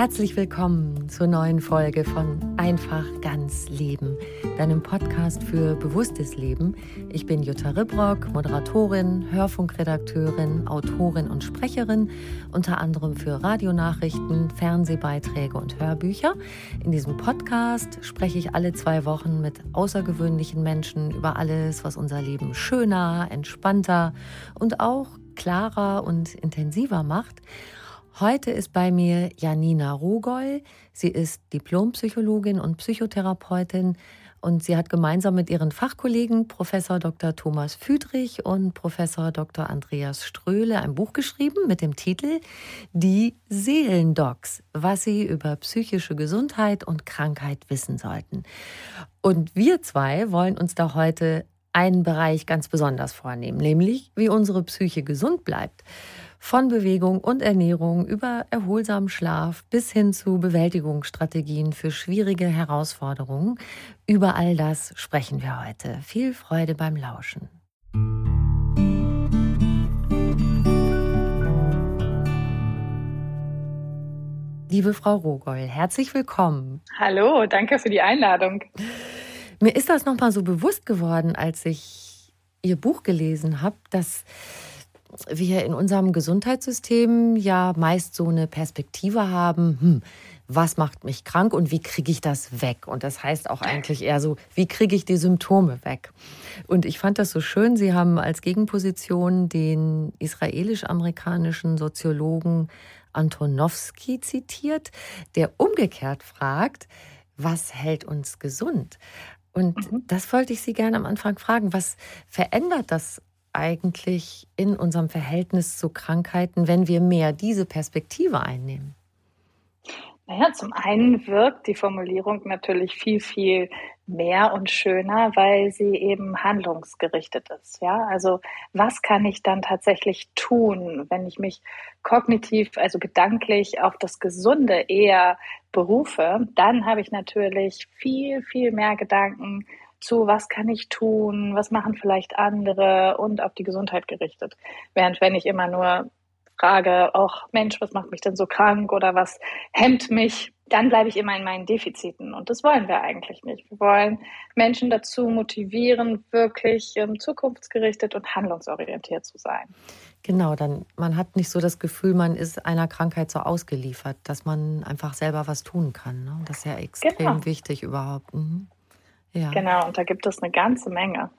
Herzlich willkommen zur neuen Folge von Einfach ganz Leben, deinem Podcast für bewusstes Leben. Ich bin Jutta Ribrock, Moderatorin, Hörfunkredakteurin, Autorin und Sprecherin, unter anderem für Radionachrichten, Fernsehbeiträge und Hörbücher. In diesem Podcast spreche ich alle zwei Wochen mit außergewöhnlichen Menschen über alles, was unser Leben schöner, entspannter und auch klarer und intensiver macht. Heute ist bei mir Janina Rugol. Sie ist Diplompsychologin und Psychotherapeutin und sie hat gemeinsam mit ihren Fachkollegen Professor Dr. Thomas Füdrich und Professor Dr. Andreas Ströhle ein Buch geschrieben mit dem Titel Die Seelendocs, was sie über psychische Gesundheit und Krankheit wissen sollten. Und wir zwei wollen uns da heute einen Bereich ganz besonders vornehmen, nämlich wie unsere Psyche gesund bleibt. Von Bewegung und Ernährung über erholsamen Schlaf bis hin zu Bewältigungsstrategien für schwierige Herausforderungen. Über all das sprechen wir heute. Viel Freude beim Lauschen. Liebe Frau Rogol, herzlich willkommen. Hallo, danke für die Einladung. Mir ist das nochmal so bewusst geworden, als ich Ihr Buch gelesen habe, dass wir in unserem Gesundheitssystem ja meist so eine Perspektive haben, hm, was macht mich krank und wie kriege ich das weg? Und das heißt auch eigentlich eher so, wie kriege ich die Symptome weg? Und ich fand das so schön, Sie haben als Gegenposition den israelisch-amerikanischen Soziologen Antonowski zitiert, der umgekehrt fragt, was hält uns gesund? Und mhm. das wollte ich Sie gerne am Anfang fragen. Was verändert das eigentlich in unserem Verhältnis zu Krankheiten, wenn wir mehr diese Perspektive einnehmen? Naja, zum einen wirkt die Formulierung natürlich viel, viel mehr und schöner, weil sie eben handlungsgerichtet ist. Ja, also was kann ich dann tatsächlich tun, wenn ich mich kognitiv, also gedanklich auf das Gesunde eher berufe? Dann habe ich natürlich viel, viel mehr Gedanken zu, was kann ich tun, was machen vielleicht andere und auf die Gesundheit gerichtet. Während wenn ich immer nur frage, auch Mensch, was macht mich denn so krank oder was hemmt mich, dann bleibe ich immer in meinen Defiziten. Und das wollen wir eigentlich nicht. Wir wollen Menschen dazu motivieren, wirklich ähm, zukunftsgerichtet und handlungsorientiert zu sein. Genau, dann man hat nicht so das Gefühl, man ist einer Krankheit so ausgeliefert, dass man einfach selber was tun kann. Ne? Das ist ja extrem genau. wichtig überhaupt. Mhm. Ja. Genau, und da gibt es eine ganze Menge.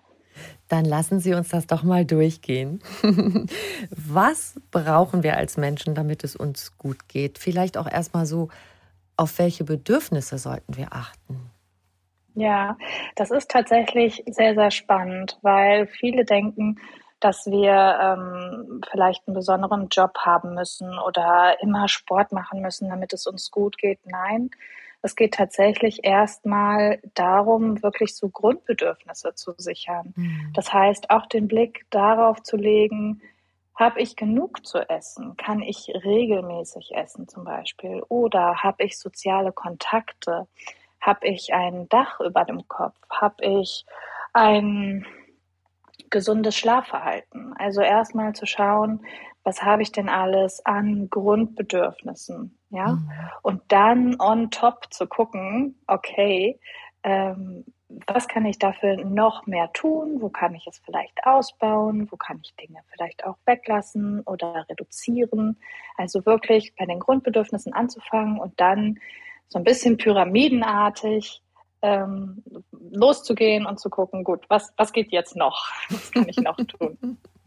Dann lassen Sie uns das doch mal durchgehen. Was brauchen wir als Menschen, damit es uns gut geht? Vielleicht auch erstmal so, auf welche Bedürfnisse sollten wir achten? Ja, das ist tatsächlich sehr, sehr spannend, weil viele denken, dass wir ähm, vielleicht einen besonderen Job haben müssen oder immer Sport machen müssen, damit es uns gut geht. Nein, es geht tatsächlich erstmal darum, wirklich so Grundbedürfnisse zu sichern. Mhm. Das heißt, auch den Blick darauf zu legen, Habe ich genug zu essen? Kann ich regelmäßig essen zum Beispiel? Oder habe ich soziale Kontakte? Habe ich ein Dach über dem Kopf? Habe ich ein gesundes Schlafverhalten? Also erstmal zu schauen, was habe ich denn alles an Grundbedürfnissen? Ja, mhm. und dann on top zu gucken, okay, ähm, was kann ich dafür noch mehr tun? Wo kann ich es vielleicht ausbauen? Wo kann ich Dinge vielleicht auch weglassen oder reduzieren? Also wirklich bei den Grundbedürfnissen anzufangen und dann so ein bisschen pyramidenartig ähm, loszugehen und zu gucken, gut, was, was geht jetzt noch? Was kann ich noch tun?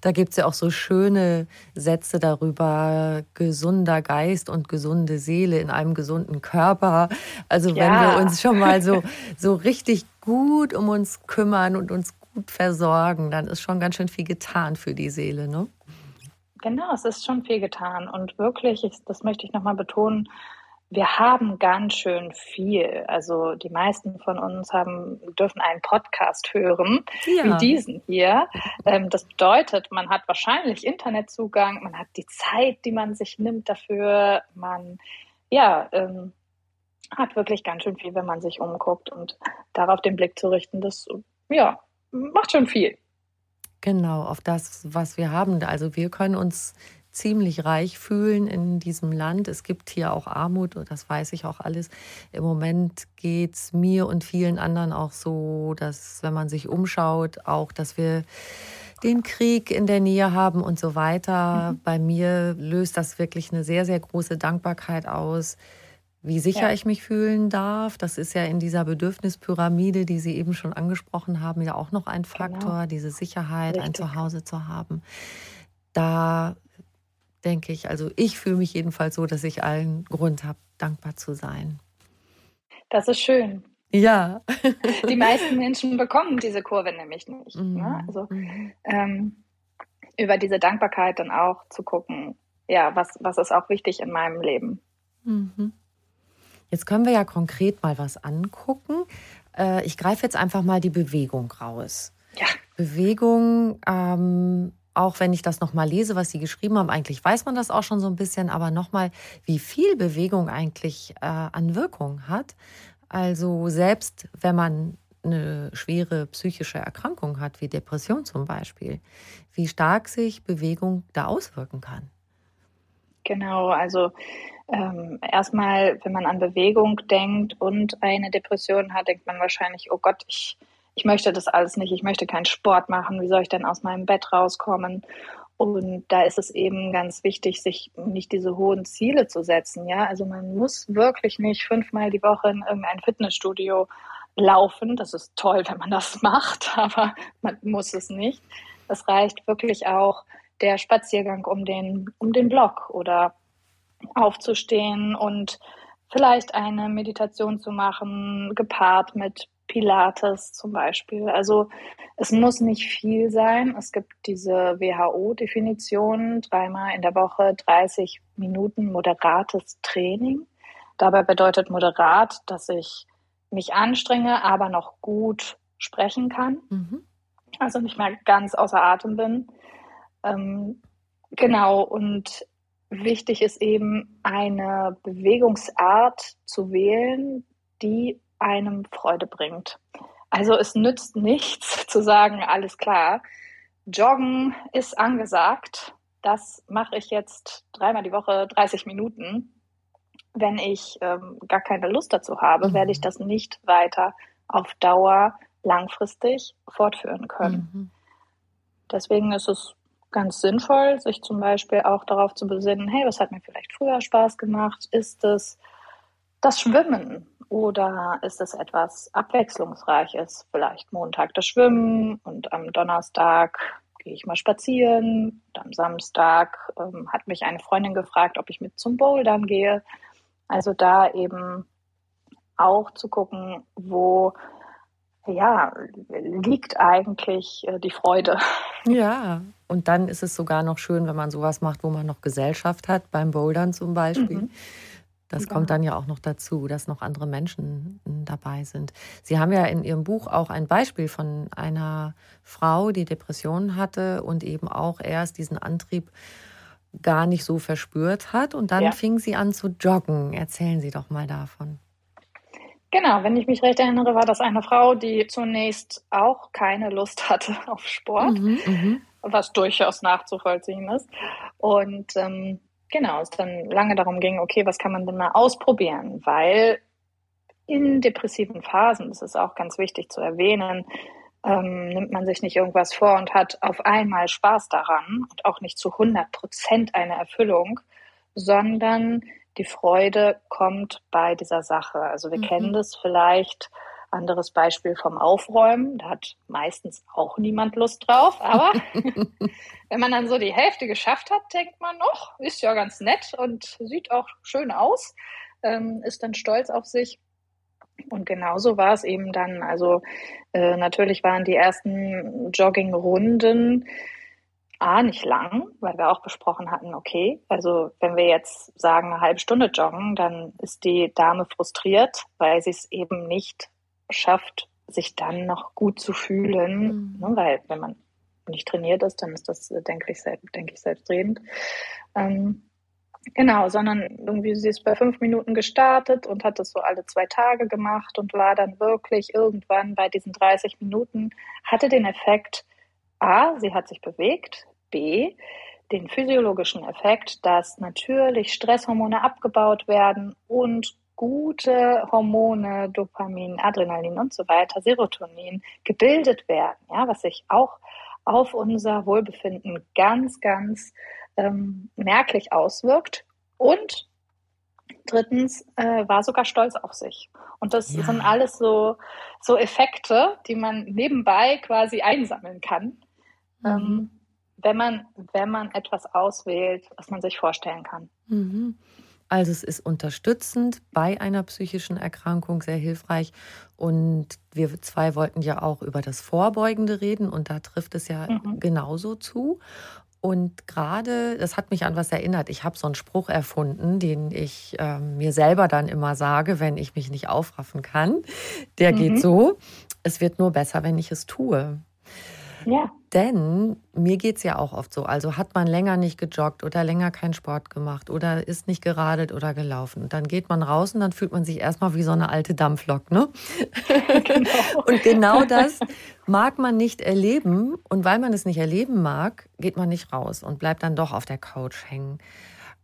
Da gibt es ja auch so schöne Sätze darüber, gesunder Geist und gesunde Seele in einem gesunden Körper. Also wenn ja. wir uns schon mal so, so richtig gut um uns kümmern und uns gut versorgen, dann ist schon ganz schön viel getan für die Seele, ne? Genau, es ist schon viel getan. Und wirklich, das möchte ich nochmal betonen, wir haben ganz schön viel. Also die meisten von uns haben, dürfen einen Podcast hören, ja. wie diesen hier. Ähm, das bedeutet, man hat wahrscheinlich Internetzugang, man hat die Zeit, die man sich nimmt dafür. Man, ja, ähm, hat wirklich ganz schön viel, wenn man sich umguckt und darauf den Blick zu richten, das, ja, macht schon viel. Genau, auf das, was wir haben. Also wir können uns ziemlich reich fühlen in diesem Land. Es gibt hier auch Armut, das weiß ich auch alles. Im Moment geht es mir und vielen anderen auch so, dass wenn man sich umschaut, auch, dass wir den Krieg in der Nähe haben und so weiter. Mhm. Bei mir löst das wirklich eine sehr, sehr große Dankbarkeit aus, wie sicher ja. ich mich fühlen darf. Das ist ja in dieser Bedürfnispyramide, die Sie eben schon angesprochen haben, ja auch noch ein genau. Faktor, genau. diese Sicherheit, Richtig. ein Zuhause zu haben. Da denke ich. Also ich fühle mich jedenfalls so, dass ich allen Grund habe, dankbar zu sein. Das ist schön. Ja. Die meisten Menschen bekommen diese Kurve nämlich nicht. Mhm. Ne? Also mhm. ähm, über diese Dankbarkeit dann auch zu gucken, ja, was, was ist auch wichtig in meinem Leben. Mhm. Jetzt können wir ja konkret mal was angucken. Äh, ich greife jetzt einfach mal die Bewegung raus. Ja. Bewegung ähm, auch wenn ich das nochmal lese, was Sie geschrieben haben, eigentlich weiß man das auch schon so ein bisschen, aber nochmal, wie viel Bewegung eigentlich äh, an Wirkung hat. Also selbst wenn man eine schwere psychische Erkrankung hat, wie Depression zum Beispiel, wie stark sich Bewegung da auswirken kann. Genau, also ähm, erstmal, wenn man an Bewegung denkt und eine Depression hat, denkt man wahrscheinlich, oh Gott, ich ich möchte das alles nicht, ich möchte keinen Sport machen, wie soll ich denn aus meinem Bett rauskommen? Und da ist es eben ganz wichtig, sich nicht diese hohen Ziele zu setzen. Ja, also man muss wirklich nicht fünfmal die Woche in irgendein Fitnessstudio laufen. Das ist toll, wenn man das macht, aber man muss es nicht. Es reicht wirklich auch der Spaziergang um den, um den Block oder aufzustehen und vielleicht eine Meditation zu machen, gepaart mit Pilates zum Beispiel. Also es muss nicht viel sein. Es gibt diese WHO-Definition, dreimal in der Woche 30 Minuten moderates Training. Dabei bedeutet moderat, dass ich mich anstrenge, aber noch gut sprechen kann. Mhm. Also nicht mehr ganz außer Atem bin. Ähm, genau, und wichtig ist eben eine Bewegungsart zu wählen, die einem Freude bringt. Also es nützt nichts zu sagen, alles klar, Joggen ist angesagt. Das mache ich jetzt dreimal die Woche 30 Minuten. Wenn ich ähm, gar keine Lust dazu habe, mhm. werde ich das nicht weiter auf Dauer langfristig fortführen können. Mhm. Deswegen ist es ganz sinnvoll, sich zum Beispiel auch darauf zu besinnen, hey, was hat mir vielleicht früher Spaß gemacht? Ist es das Schwimmen? Oder ist es etwas Abwechslungsreiches? Vielleicht Montag das Schwimmen und am Donnerstag gehe ich mal spazieren. Und am Samstag ähm, hat mich eine Freundin gefragt, ob ich mit zum Bouldern gehe. Also da eben auch zu gucken, wo ja, liegt eigentlich äh, die Freude. Ja, und dann ist es sogar noch schön, wenn man sowas macht, wo man noch Gesellschaft hat, beim Bouldern zum Beispiel. Mhm Das ja. kommt dann ja auch noch dazu, dass noch andere Menschen hm, dabei sind. Sie haben ja in Ihrem Buch auch ein Beispiel von einer Frau, die Depressionen hatte und eben auch erst diesen Antrieb gar nicht so verspürt hat. Und dann ja. fing sie an zu joggen. Erzählen Sie doch mal davon. Genau, wenn ich mich recht erinnere, war das eine Frau, die zunächst auch keine Lust hatte auf Sport, mhm, mhm. was durchaus nachzuvollziehen ist. Und ähm, genau, es dann lange darum ging, okay, was kann man denn mal ausprobieren? Weil in depressiven Phasen, das ist auch ganz wichtig zu erwähnen, ähm, nimmt man sich nicht irgendwas vor und hat auf einmal Spaß daran und auch nicht zu 100 Prozent eine Erfüllung, sondern die Freude kommt bei dieser Sache. Also wir mhm. kennen das vielleicht. Anderes Beispiel vom Aufräumen. Da hat meistens auch niemand Lust drauf. Aber wenn man dann so die Hälfte geschafft hat, denkt man noch, ist ja ganz nett und sieht auch schön aus, ähm, ist dann stolz auf sich. Und genauso war es eben dann. Also äh, natürlich waren die ersten Joggingrunden A, nicht lang, weil wir auch besprochen hatten, okay, also wenn wir jetzt sagen, eine halbe Stunde joggen, dann ist die Dame frustriert, weil sie es eben nicht schafft, sich dann noch gut zu fühlen, mhm. ne, weil wenn man nicht trainiert ist, dann ist das, denke ich, selbst, denke ich selbstredend. Ähm, genau, sondern irgendwie sie ist bei fünf Minuten gestartet und hat das so alle zwei Tage gemacht und war dann wirklich irgendwann bei diesen 30 Minuten, hatte den Effekt, A, sie hat sich bewegt, B, den physiologischen Effekt, dass natürlich Stresshormone abgebaut werden und gute Hormone, Dopamin, Adrenalin und so weiter, Serotonin gebildet werden, ja, was sich auch auf unser Wohlbefinden ganz, ganz ähm, merklich auswirkt. Und drittens äh, war sogar stolz auf sich. Und das ja. sind alles so, so Effekte, die man nebenbei quasi einsammeln kann. Mhm. Ähm, wenn man, wenn man etwas auswählt, was man sich vorstellen kann. Mhm. Also es ist unterstützend bei einer psychischen Erkrankung sehr hilfreich. Und wir zwei wollten ja auch über das Vorbeugende reden und da trifft es ja mhm. genauso zu. Und gerade, das hat mich an was erinnert. Ich habe so einen Spruch erfunden, den ich äh, mir selber dann immer sage, wenn ich mich nicht aufraffen kann. Der mhm. geht so, es wird nur besser, wenn ich es tue. Ja. Denn mir geht es ja auch oft so. Also hat man länger nicht gejoggt oder länger keinen Sport gemacht oder ist nicht geradelt oder gelaufen. Und dann geht man raus und dann fühlt man sich erstmal wie so eine alte Dampflok. Ne? Genau. und genau das mag man nicht erleben. Und weil man es nicht erleben mag, geht man nicht raus und bleibt dann doch auf der Couch hängen.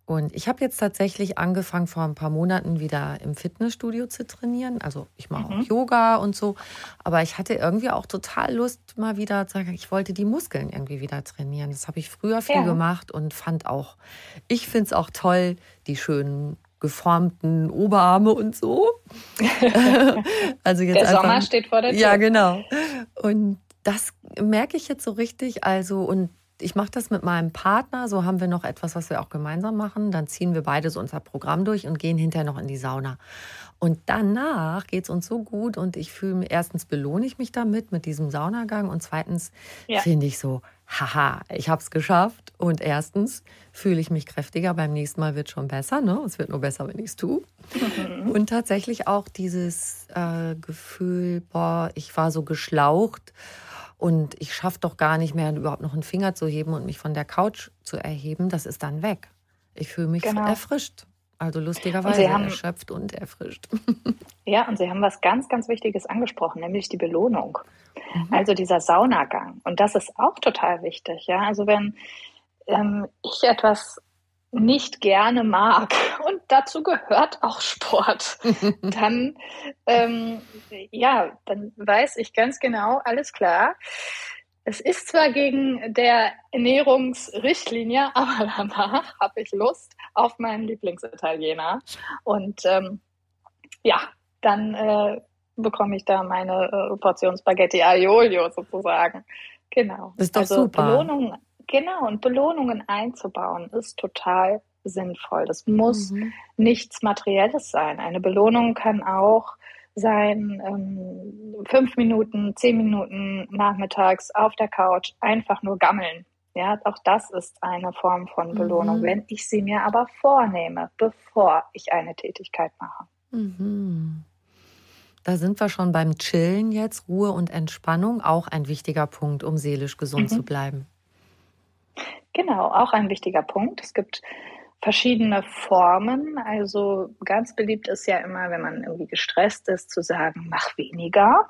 Und ich habe jetzt tatsächlich angefangen, vor ein paar Monaten wieder im Fitnessstudio zu trainieren. Also ich mache mhm. auch Yoga und so. Aber ich hatte irgendwie auch total Lust, mal wieder zu sagen, ich wollte die Muskeln irgendwie wieder trainieren. Das habe ich früher viel ja. gemacht und fand auch, ich finde es auch toll, die schönen geformten Oberarme und so. also jetzt der einfach, Sommer steht vor der Tür. Ja, genau. Und das merke ich jetzt so richtig. Also, und ich mache das mit meinem Partner, so haben wir noch etwas, was wir auch gemeinsam machen. Dann ziehen wir beide so unser Programm durch und gehen hinterher noch in die Sauna. Und danach geht es uns so gut und ich fühle mich, erstens belohne ich mich damit, mit diesem Saunagang und zweitens ja. finde ich so, haha, ich habe es geschafft und erstens fühle ich mich kräftiger, beim nächsten Mal wird schon besser, ne? es wird nur besser, wenn ich es tue. Mhm. Und tatsächlich auch dieses äh, Gefühl, boah, ich war so geschlaucht und ich schaffe doch gar nicht mehr, überhaupt noch einen Finger zu heben und mich von der Couch zu erheben, das ist dann weg. Ich fühle mich genau. erfrischt. Also lustigerweise haben, erschöpft und erfrischt. Ja, und Sie haben was ganz, ganz Wichtiges angesprochen, nämlich die Belohnung. Mhm. Also dieser Saunagang. Und das ist auch total wichtig. Ja, also wenn ähm, ich etwas nicht gerne mag und dazu gehört auch Sport, dann ähm, ja, dann weiß ich ganz genau, alles klar. Es ist zwar gegen der Ernährungsrichtlinie, aber danach habe ich Lust auf meinen Lieblingsitaliener. Und ähm, ja, dann äh, bekomme ich da meine äh, Portion Spaghetti Aiolio sozusagen. Genau. Das ist doch also super. Belohnung, Genau, und Belohnungen einzubauen ist total sinnvoll. Das muss mhm. nichts Materielles sein. Eine Belohnung kann auch sein, ähm, fünf Minuten, zehn Minuten nachmittags auf der Couch einfach nur gammeln. Ja, auch das ist eine Form von Belohnung, mhm. wenn ich sie mir aber vornehme, bevor ich eine Tätigkeit mache. Mhm. Da sind wir schon beim Chillen jetzt. Ruhe und Entspannung, auch ein wichtiger Punkt, um seelisch gesund mhm. zu bleiben. Genau, auch ein wichtiger Punkt. Es gibt verschiedene Formen. Also ganz beliebt ist ja immer, wenn man irgendwie gestresst ist, zu sagen, mach weniger.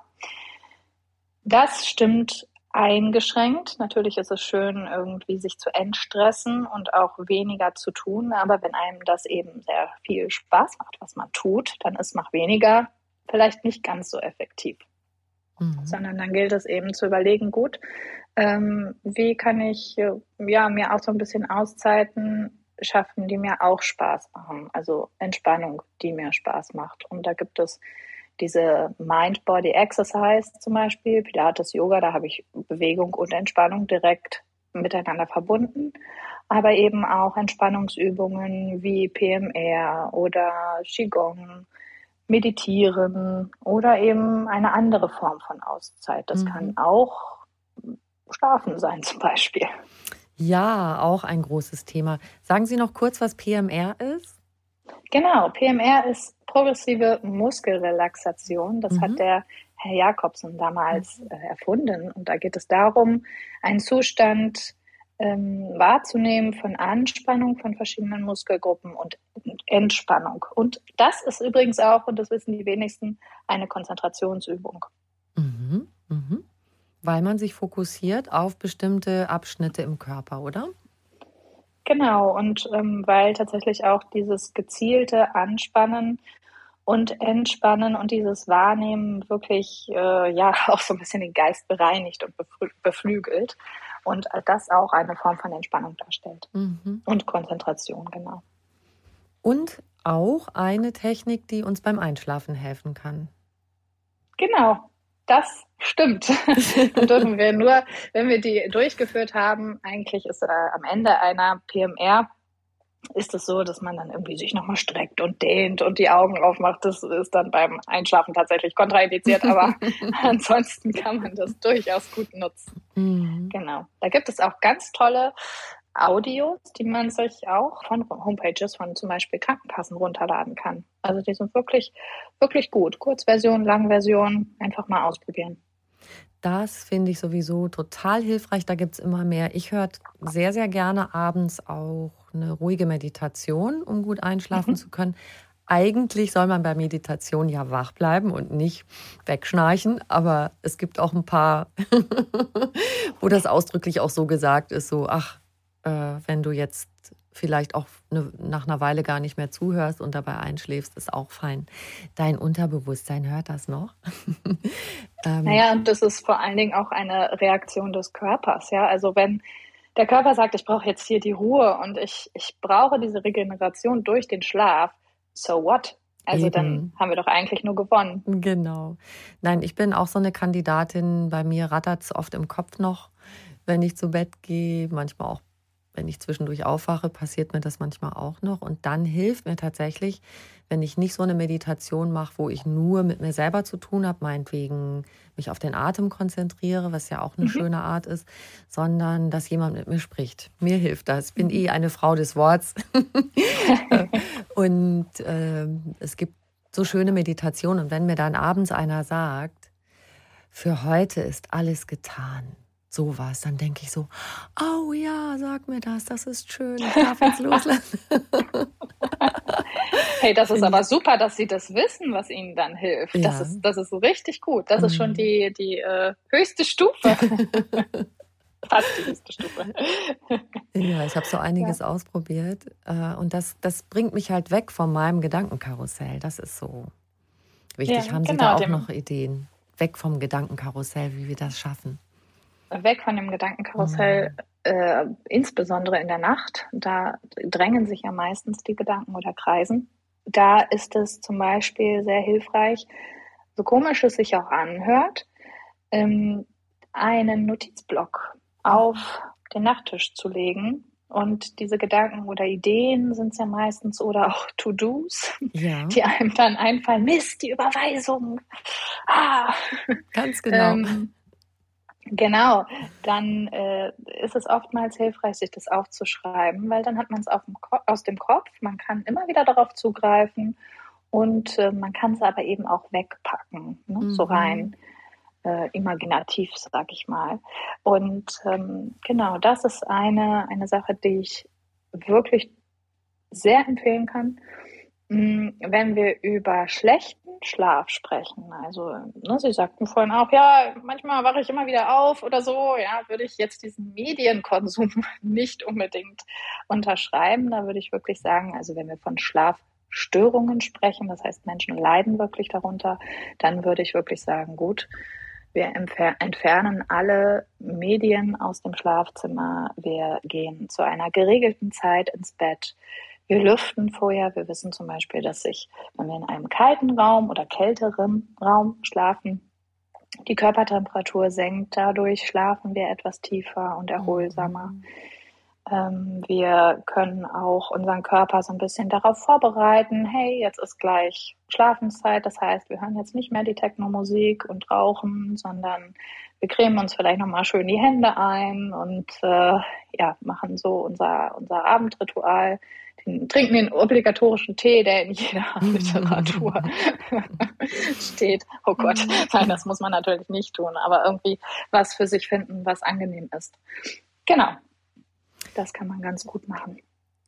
Das stimmt eingeschränkt. Natürlich ist es schön, irgendwie sich zu entstressen und auch weniger zu tun. Aber wenn einem das eben sehr viel Spaß macht, was man tut, dann ist mach weniger vielleicht nicht ganz so effektiv. Mhm. Sondern dann gilt es eben zu überlegen, gut, ähm, wie kann ich ja, mir auch so ein bisschen Auszeiten schaffen, die mir auch Spaß machen. Also Entspannung, die mir Spaß macht. Und da gibt es diese Mind-Body-Exercise zum Beispiel, Pilates, Yoga, da habe ich Bewegung und Entspannung direkt miteinander verbunden, aber eben auch Entspannungsübungen wie PMR oder Qigong, Meditieren oder eben eine andere Form von Auszeit. Das mhm. kann auch Schlafen sein zum Beispiel. Ja, auch ein großes Thema. Sagen Sie noch kurz, was PMR ist? Genau, PMR ist progressive Muskelrelaxation. Das mhm. hat der Herr Jakobsen damals äh, erfunden. Und da geht es darum, einen Zustand ähm, wahrzunehmen von Anspannung von verschiedenen Muskelgruppen und Entspannung. Und das ist übrigens auch, und das wissen die wenigsten, eine Konzentrationsübung. Mhm, mhm. Weil man sich fokussiert auf bestimmte Abschnitte im Körper, oder? Genau, und ähm, weil tatsächlich auch dieses gezielte Anspannen und Entspannen und dieses Wahrnehmen wirklich äh, ja auch so ein bisschen den Geist bereinigt und beflügelt und das auch eine Form von Entspannung darstellt mhm. und Konzentration, genau. Und auch eine Technik, die uns beim Einschlafen helfen kann. Genau, das stimmt. Dann dürfen wir nur, wenn wir die durchgeführt haben, eigentlich ist äh, am Ende einer PMR ist es so, dass man dann irgendwie sich nochmal streckt und dehnt und die Augen aufmacht. Das ist dann beim Einschlafen tatsächlich kontraindiziert, aber ansonsten kann man das durchaus gut nutzen. Mhm. Genau. Da gibt es auch ganz tolle Audios, die man sich auch von Homepages von zum Beispiel Krankenkassen runterladen kann. Also die sind wirklich, wirklich gut. Kurzversion, Langversion, einfach mal ausprobieren. Das finde ich sowieso total hilfreich. Da gibt es immer mehr. Ich höre sehr, sehr gerne abends auch eine ruhige Meditation, um gut einschlafen mhm. zu können. Eigentlich soll man bei Meditation ja wach bleiben und nicht wegschnarchen, aber es gibt auch ein paar, wo das ausdrücklich auch so gesagt ist, so, ach, äh, wenn du jetzt vielleicht auch ne, nach einer Weile gar nicht mehr zuhörst und dabei einschläfst, ist auch fein. Dein Unterbewusstsein hört das noch. ähm, naja, und das ist vor allen Dingen auch eine Reaktion des Körpers. Ja, also wenn der Körper sagt, ich brauche jetzt hier die Ruhe und ich, ich brauche diese Regeneration durch den Schlaf, so what? Also Eben. dann haben wir doch eigentlich nur gewonnen. Genau. Nein, ich bin auch so eine Kandidatin. Bei mir rattert es oft im Kopf noch, wenn ich zu Bett gehe, manchmal auch wenn ich zwischendurch aufwache, passiert mir das manchmal auch noch. Und dann hilft mir tatsächlich, wenn ich nicht so eine Meditation mache, wo ich nur mit mir selber zu tun habe, meinetwegen mich auf den Atem konzentriere, was ja auch eine mhm. schöne Art ist, sondern dass jemand mit mir spricht. Mir hilft das. Ich bin mhm. eh eine Frau des Worts. und äh, es gibt so schöne Meditationen. Und wenn mir dann abends einer sagt, für heute ist alles getan sowas, dann denke ich so, oh ja, sag mir das, das ist schön, ich darf jetzt loslassen. hey, das ist aber super, dass Sie das wissen, was Ihnen dann hilft. Ja. Das, ist, das ist richtig gut. Das ist schon mhm. die, die äh, höchste Stufe. Fast die höchste Stufe. ja, ich habe so einiges ja. ausprobiert äh, und das, das bringt mich halt weg von meinem Gedankenkarussell. Das ist so wichtig. Ja, Haben Sie genau, da auch noch Ideen? Weg vom Gedankenkarussell, wie wir das schaffen? Weg von dem Gedankenkarussell, mhm. äh, insbesondere in der Nacht. Da drängen sich ja meistens die Gedanken oder kreisen. Da ist es zum Beispiel sehr hilfreich, so komisch es sich auch anhört, ähm, einen Notizblock auf den Nachttisch zu legen. Und diese Gedanken oder Ideen sind es ja meistens oder auch To-Dos, ja. die einem dann einfallen. Mist, die Überweisung. Ah. Ganz genau. Ähm, Genau, dann äh, ist es oftmals hilfreich, sich das aufzuschreiben, weil dann hat man es aus dem Kopf, man kann immer wieder darauf zugreifen und äh, man kann es aber eben auch wegpacken, ne? mhm. so rein äh, imaginativ, sag ich mal. Und ähm, genau, das ist eine, eine Sache, die ich wirklich sehr empfehlen kann. Hm, wenn wir über schlechten Schlaf sprechen, also ne, Sie sagten vorhin auch, ja, manchmal wache ich immer wieder auf oder so, ja, würde ich jetzt diesen Medienkonsum nicht unbedingt unterschreiben. Da würde ich wirklich sagen, also wenn wir von Schlafstörungen sprechen, das heißt Menschen leiden wirklich darunter, dann würde ich wirklich sagen, gut, wir entfernen alle Medien aus dem Schlafzimmer, wir gehen zu einer geregelten Zeit ins Bett wir lüften vorher. Wir wissen zum Beispiel, dass sich, wenn wir in einem kalten Raum oder kälteren Raum schlafen, die Körpertemperatur senkt. Dadurch schlafen wir etwas tiefer und erholsamer. Mhm. Ähm, wir können auch unseren Körper so ein bisschen darauf vorbereiten, hey, jetzt ist gleich Schlafenszeit. Das heißt, wir hören jetzt nicht mehr die Technomusik und rauchen, sondern wir cremen uns vielleicht nochmal schön die Hände ein und äh, ja, machen so unser, unser Abendritual trinken den obligatorischen Tee, der in jeder Literatur steht. Oh Gott, nein, das muss man natürlich nicht tun, aber irgendwie was für sich finden, was angenehm ist. Genau, das kann man ganz gut machen.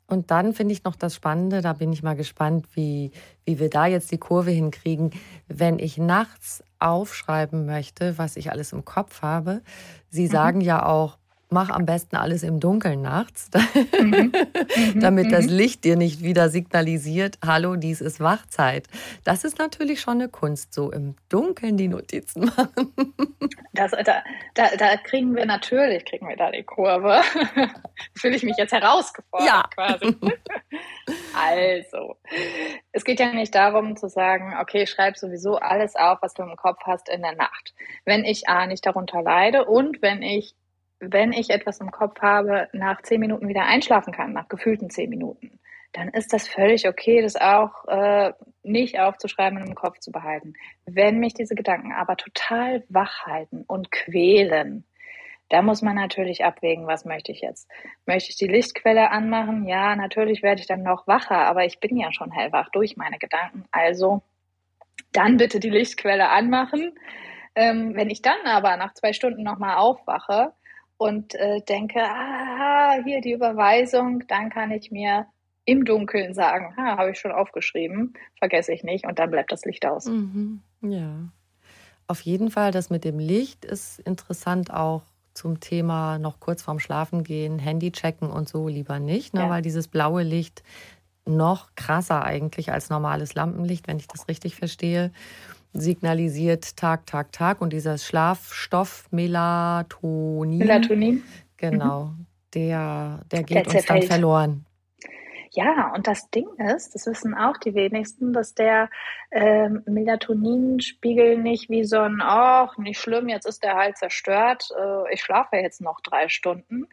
Und dann finde ich noch das Spannende, da bin ich mal gespannt, wie, wie wir da jetzt die Kurve hinkriegen. Wenn ich nachts aufschreiben möchte, was ich alles im Kopf habe, Sie mhm. sagen ja auch, mach am besten alles im Dunkeln nachts, mhm. mhm. damit das mhm. Licht dir nicht wieder signalisiert, hallo, dies ist Wachzeit. Das ist natürlich schon eine Kunst, so im Dunkeln die Notizen machen. Das, da, da, da kriegen wir natürlich, kriegen wir da die Kurve. Fühle ich mich jetzt herausgefordert ja. quasi. Also, es geht ja nicht darum zu sagen, okay, schreib sowieso alles auf, was du im Kopf hast in der Nacht. Wenn ich A nicht darunter leide und wenn ich wenn ich etwas im Kopf habe, nach zehn Minuten wieder einschlafen kann, nach gefühlten zehn Minuten, dann ist das völlig okay, das auch äh, nicht aufzuschreiben und im Kopf zu behalten. Wenn mich diese Gedanken aber total wach halten und quälen, da muss man natürlich abwägen, was möchte ich jetzt? Möchte ich die Lichtquelle anmachen? Ja, natürlich werde ich dann noch wacher, aber ich bin ja schon hellwach durch meine Gedanken. Also dann bitte die Lichtquelle anmachen. Ähm, wenn ich dann aber nach zwei Stunden nochmal aufwache, und äh, denke, ah, hier die Überweisung, dann kann ich mir im Dunkeln sagen, ha, habe ich schon aufgeschrieben, vergesse ich nicht und dann bleibt das Licht aus. Mhm. Ja, auf jeden Fall, das mit dem Licht ist interessant auch zum Thema noch kurz vorm Schlafen gehen, Handy checken und so lieber nicht, ne? Ja. weil dieses blaue Licht noch krasser eigentlich als normales Lampenlicht, wenn ich das richtig verstehe signalisiert Tag, Tag, Tag. Und dieser Schlafstoff Melatonin. Melatonin. Genau. Mhm. Der, der geht der uns dann verloren. Ja, und das Ding ist, das wissen auch die wenigsten, dass der ähm, Melatoninspiegel nicht wie so ein, ach, nicht schlimm, jetzt ist der halt zerstört, äh, ich schlafe jetzt noch drei Stunden,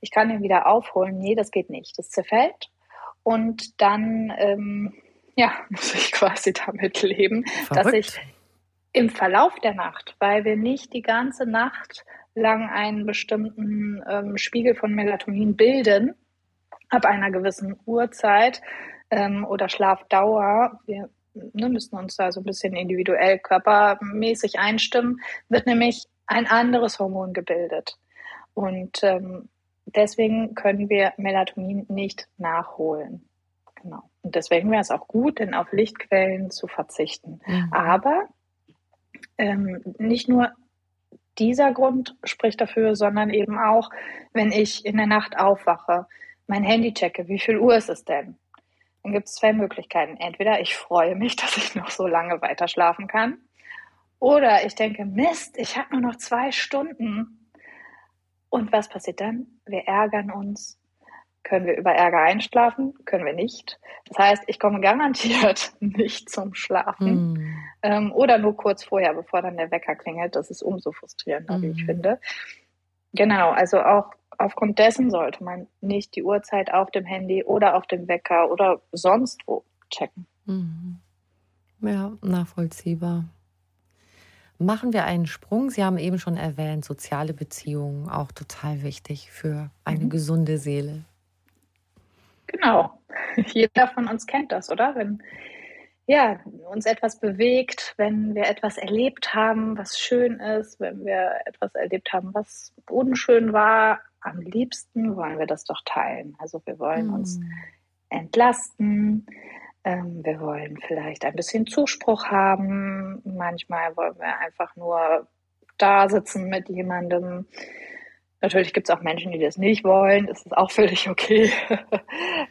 ich kann ihn wieder aufholen. Nee, das geht nicht. Das zerfällt und dann ähm, ja, muss ich quasi damit leben, Verrückt. dass ich im Verlauf der Nacht, weil wir nicht die ganze Nacht lang einen bestimmten ähm, Spiegel von Melatonin bilden, ab einer gewissen Uhrzeit ähm, oder Schlafdauer, wir ne, müssen uns da so ein bisschen individuell körpermäßig einstimmen, wird nämlich ein anderes Hormon gebildet. Und ähm, deswegen können wir Melatonin nicht nachholen. Genau. Und deswegen wäre es auch gut, denn auf Lichtquellen zu verzichten. Mhm. Aber ähm, nicht nur dieser Grund spricht dafür, sondern eben auch, wenn ich in der Nacht aufwache, mein Handy checke, wie viel Uhr ist es denn? Dann gibt es zwei Möglichkeiten. Entweder ich freue mich, dass ich noch so lange weiter schlafen kann, oder ich denke, Mist, ich habe nur noch zwei Stunden. Und was passiert dann? Wir ärgern uns, können wir über Ärger einschlafen? Können wir nicht. Das heißt, ich komme garantiert nicht zum Schlafen mm. ähm, oder nur kurz vorher, bevor dann der Wecker klingelt. Das ist umso frustrierender, mm. wie ich hm. finde. Genau, also auch aufgrund dessen sollte man nicht die Uhrzeit auf dem Handy oder auf dem Wecker oder sonst wo checken. Mm. Ja, nachvollziehbar. Machen wir einen Sprung. Sie haben eben schon erwähnt, soziale Beziehungen auch total wichtig für eine mhm. gesunde Seele. Genau. Jeder von uns kennt das, oder? Wenn ja, uns etwas bewegt, wenn wir etwas erlebt haben, was schön ist, wenn wir etwas erlebt haben, was unschön war, am liebsten wollen wir das doch teilen. Also wir wollen uns mhm. entlasten, ähm, wir wollen vielleicht ein bisschen Zuspruch haben, manchmal wollen wir einfach nur da sitzen mit jemandem. Natürlich gibt es auch Menschen, die das nicht wollen, das ist auch völlig okay.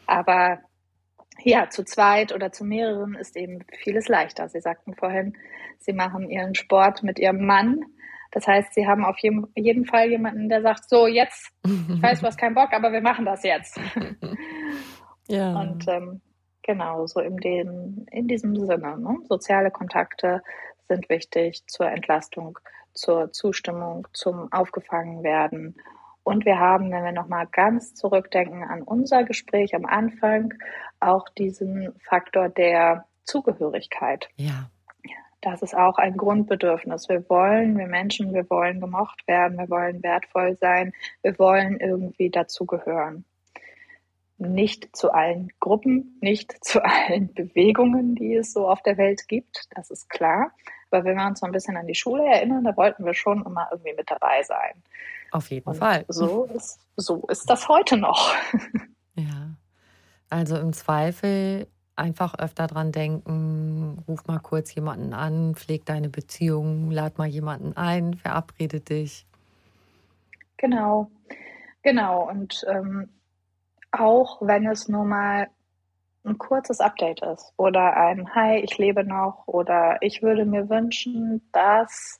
Aber ja, zu zweit oder zu mehreren ist eben vieles leichter. Sie sagten vorhin, Sie machen Ihren Sport mit Ihrem Mann. Das heißt, Sie haben auf jeden, jeden Fall jemanden, der sagt, so jetzt, ich weiß, du hast keinen Bock, aber wir machen das jetzt. ja. Und ähm, genau, so in, dem, in diesem Sinne. Ne? Soziale Kontakte sind wichtig zur Entlastung, zur Zustimmung, zum Aufgefangenwerden und wir haben, wenn wir nochmal ganz zurückdenken an unser Gespräch am Anfang, auch diesen Faktor der Zugehörigkeit. Ja. Das ist auch ein Grundbedürfnis. Wir wollen, wir Menschen, wir wollen gemocht werden, wir wollen wertvoll sein, wir wollen irgendwie dazugehören. Nicht zu allen Gruppen, nicht zu allen Bewegungen, die es so auf der Welt gibt, das ist klar. Aber wenn wir uns so ein bisschen an die Schule erinnern, da wollten wir schon immer irgendwie mit dabei sein. Auf jeden Und Fall. So ist, so ist das heute noch. Ja. Also im Zweifel einfach öfter dran denken, ruf mal kurz jemanden an, pfleg deine Beziehung, lad mal jemanden ein, verabrede dich. Genau, genau. Und ähm, auch wenn es nur mal ein kurzes Update ist oder ein Hi, ich lebe noch oder ich würde mir wünschen, dass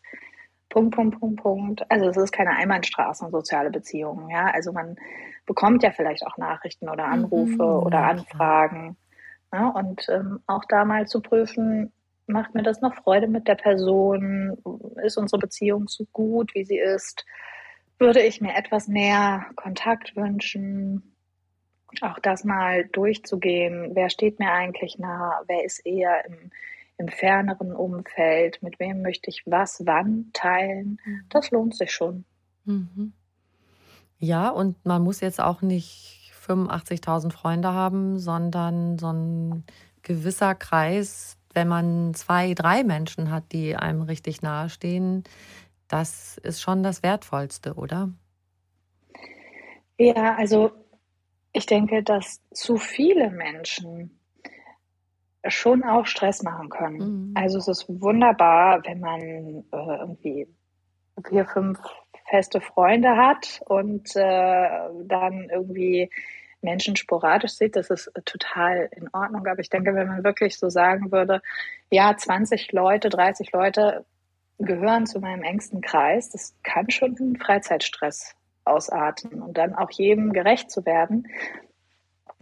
Punkt, Punkt, Punkt, Punkt. Also es ist keine Einbahnstraße und soziale Beziehungen, ja. Also man bekommt ja vielleicht auch Nachrichten oder Anrufe mhm, oder ja, Anfragen. Ja? Und ähm, auch da mal zu prüfen, macht mir das noch Freude mit der Person? Ist unsere Beziehung so gut, wie sie ist? Würde ich mir etwas mehr Kontakt wünschen? Auch das mal durchzugehen, wer steht mir eigentlich nah, wer ist eher im, im ferneren Umfeld, mit wem möchte ich was wann teilen, mhm. das lohnt sich schon. Mhm. Ja, und man muss jetzt auch nicht 85.000 Freunde haben, sondern so ein gewisser Kreis, wenn man zwei, drei Menschen hat, die einem richtig nahestehen, das ist schon das Wertvollste, oder? Ja, also ich denke, dass zu viele Menschen schon auch Stress machen können. Mhm. Also es ist wunderbar, wenn man äh, irgendwie vier, fünf feste Freunde hat und äh, dann irgendwie Menschen sporadisch sieht, das ist total in Ordnung. Aber ich denke, wenn man wirklich so sagen würde, ja, 20 Leute, 30 Leute gehören zu meinem engsten Kreis, das kann schon ein Freizeitstress ausarten und dann auch jedem gerecht zu werden,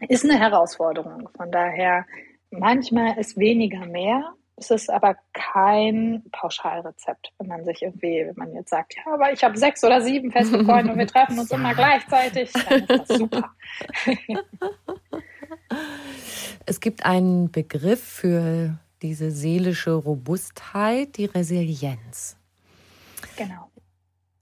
ist eine Herausforderung. Von daher, manchmal ist weniger mehr. Es ist aber kein Pauschalrezept, wenn man sich irgendwie, wenn man jetzt sagt, ja, aber ich habe sechs oder sieben feste Freunde und wir treffen uns immer gleichzeitig, dann ist das super. es gibt einen Begriff für diese seelische Robustheit, die Resilienz. Genau.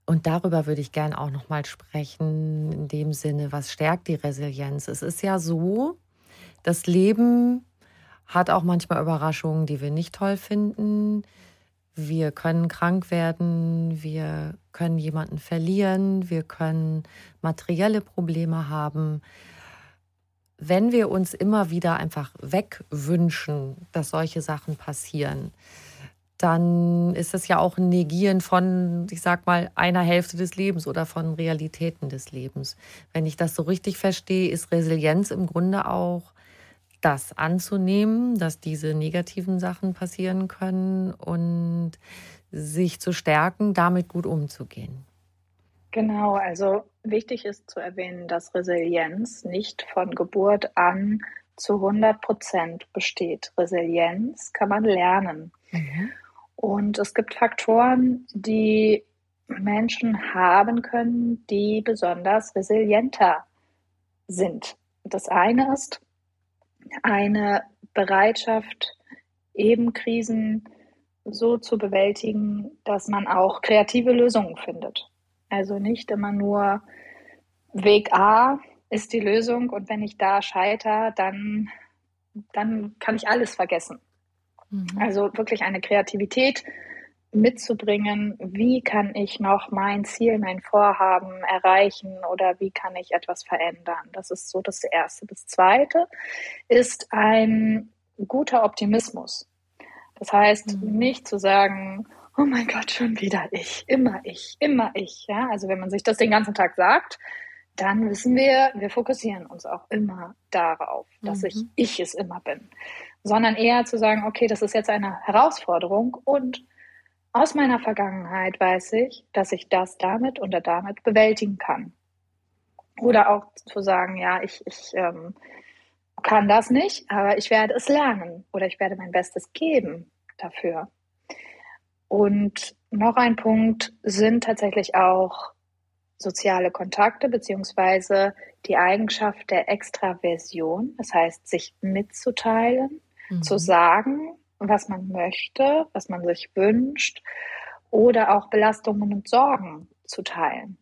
Und darüber würde ich gerne auch noch mal sprechen, in dem Sinne, was stärkt die Resilienz? Es ist ja so, das Leben hat auch manchmal Überraschungen, die wir nicht toll finden. Wir können krank werden, wir können jemanden verlieren, wir können materielle Probleme haben. Wenn wir uns immer wieder einfach wegwünschen, dass solche Sachen passieren, dann ist es ja auch ein Negieren von, ich sag mal, einer Hälfte des Lebens oder von Realitäten des Lebens. Wenn ich das so richtig verstehe, ist Resilienz im Grunde auch das anzunehmen, dass diese negativen Sachen passieren können und sich zu stärken, damit gut umzugehen. Genau, also wichtig ist zu erwähnen, dass Resilienz nicht von Geburt an zu 100 Prozent besteht. Resilienz kann man lernen. Mhm. Und es gibt Faktoren, die Menschen haben können, die besonders resilienter sind. Das eine ist eine Bereitschaft, eben Krisen so zu bewältigen, dass man auch kreative Lösungen findet. Also nicht immer nur Weg A ist die Lösung und wenn ich da scheitere, dann, dann kann ich alles vergessen. Mhm. Also wirklich eine Kreativität mitzubringen, wie kann ich noch mein Ziel, mein Vorhaben erreichen oder wie kann ich etwas verändern. Das ist so das Erste. Das Zweite ist ein guter Optimismus. Das heißt, mhm. nicht zu sagen, oh mein Gott, schon wieder ich, immer ich, immer ich. Ja, also wenn man sich das den ganzen Tag sagt, dann wissen wir, wir fokussieren uns auch immer darauf, dass mhm. ich ich es immer bin, sondern eher zu sagen, okay, das ist jetzt eine Herausforderung und aus meiner Vergangenheit weiß ich, dass ich das damit oder damit bewältigen kann. Oder auch zu sagen, ja, ich, ich ähm, kann das nicht, aber ich werde es lernen oder ich werde mein Bestes geben dafür. Und noch ein Punkt sind tatsächlich auch soziale Kontakte beziehungsweise die Eigenschaft der Extraversion, das heißt, sich mitzuteilen, mhm. zu sagen, was man möchte, was man sich wünscht oder auch Belastungen und Sorgen zu teilen.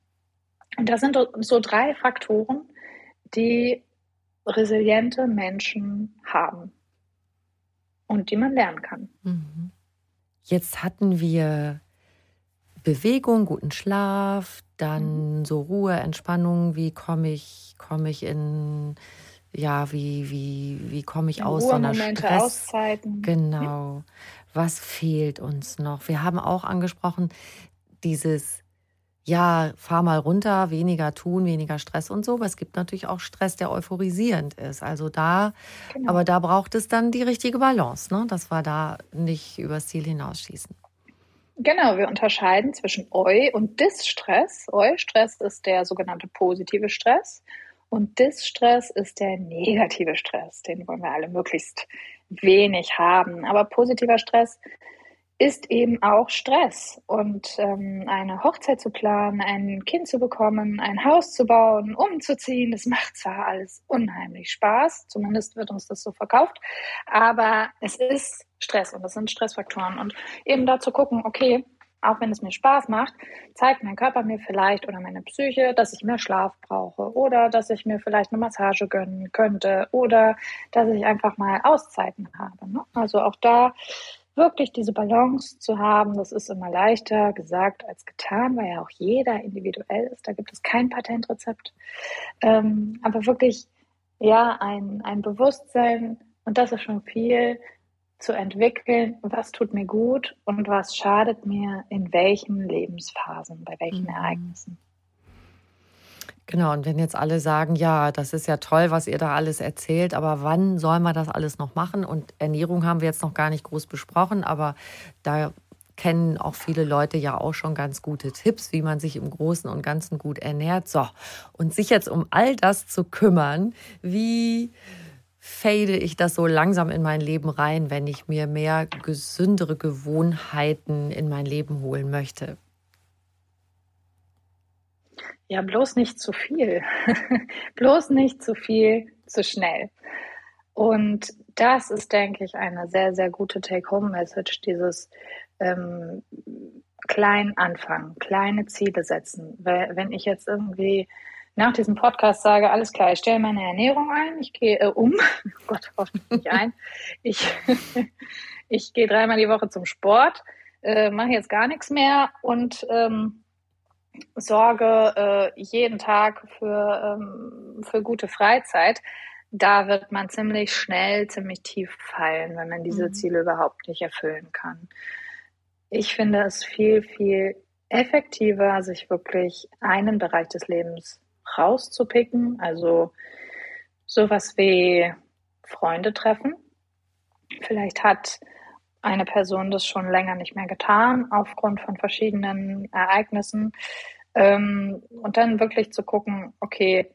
Und das sind so drei Faktoren, die resiliente Menschen haben und die man lernen kann. Mhm. Jetzt hatten wir Bewegung, guten Schlaf, dann mhm. so Ruhe, Entspannung, wie komme ich, komme ich in ja, wie, wie, wie komme ich aus so einer Stress? Auszeiten. Genau. Was fehlt uns noch? Wir haben auch angesprochen, dieses, ja, fahr mal runter, weniger tun, weniger Stress und so. Aber es gibt natürlich auch Stress, der euphorisierend ist. Also da, genau. aber da braucht es dann die richtige Balance, ne? dass wir da nicht übers Ziel hinausschießen. Genau, wir unterscheiden zwischen Eu und Distress. Eu-Stress ist der sogenannte positive Stress und Distress ist der negative Stress. Den wollen wir alle möglichst wenig haben. Aber positiver Stress ist eben auch Stress. Und ähm, eine Hochzeit zu planen, ein Kind zu bekommen, ein Haus zu bauen, umzuziehen, das macht zwar alles unheimlich Spaß, zumindest wird uns das so verkauft, aber es ist Stress und das sind Stressfaktoren. Und eben da zu gucken, okay, auch wenn es mir Spaß macht, zeigt mein Körper mir vielleicht oder meine Psyche, dass ich mehr Schlaf brauche oder dass ich mir vielleicht eine Massage gönnen könnte oder dass ich einfach mal Auszeiten habe. Ne? Also auch da wirklich diese Balance zu haben, das ist immer leichter gesagt als getan, weil ja auch jeder individuell ist. Da gibt es kein Patentrezept. Ähm, aber wirklich, ja, ein, ein Bewusstsein, und das ist schon viel, zu entwickeln, was tut mir gut und was schadet mir in welchen Lebensphasen, bei welchen mhm. Ereignissen. Genau, und wenn jetzt alle sagen, ja, das ist ja toll, was ihr da alles erzählt, aber wann soll man das alles noch machen? Und Ernährung haben wir jetzt noch gar nicht groß besprochen, aber da kennen auch viele Leute ja auch schon ganz gute Tipps, wie man sich im Großen und Ganzen gut ernährt. So, und sich jetzt um all das zu kümmern, wie fade ich das so langsam in mein Leben rein, wenn ich mir mehr gesündere Gewohnheiten in mein Leben holen möchte? Ja, bloß nicht zu viel. bloß nicht zu viel, zu schnell. Und das ist, denke ich, eine sehr, sehr gute Take-Home-Message, dieses ähm, klein anfangen, kleine Ziele setzen. Weil wenn ich jetzt irgendwie nach diesem Podcast sage, alles klar, ich stelle meine Ernährung ein, ich gehe äh, um, oh Gott, hoffentlich nicht ein, ich, ich gehe dreimal die Woche zum Sport, äh, mache jetzt gar nichts mehr und ähm, sorge äh, jeden Tag für, ähm, für gute Freizeit, da wird man ziemlich schnell, ziemlich tief fallen, wenn man diese mhm. Ziele überhaupt nicht erfüllen kann. Ich finde es viel, viel effektiver, sich wirklich einen Bereich des Lebens rauszupicken. Also sowas wie Freunde treffen. Vielleicht hat eine Person das schon länger nicht mehr getan, aufgrund von verschiedenen Ereignissen. Ähm, und dann wirklich zu gucken, okay,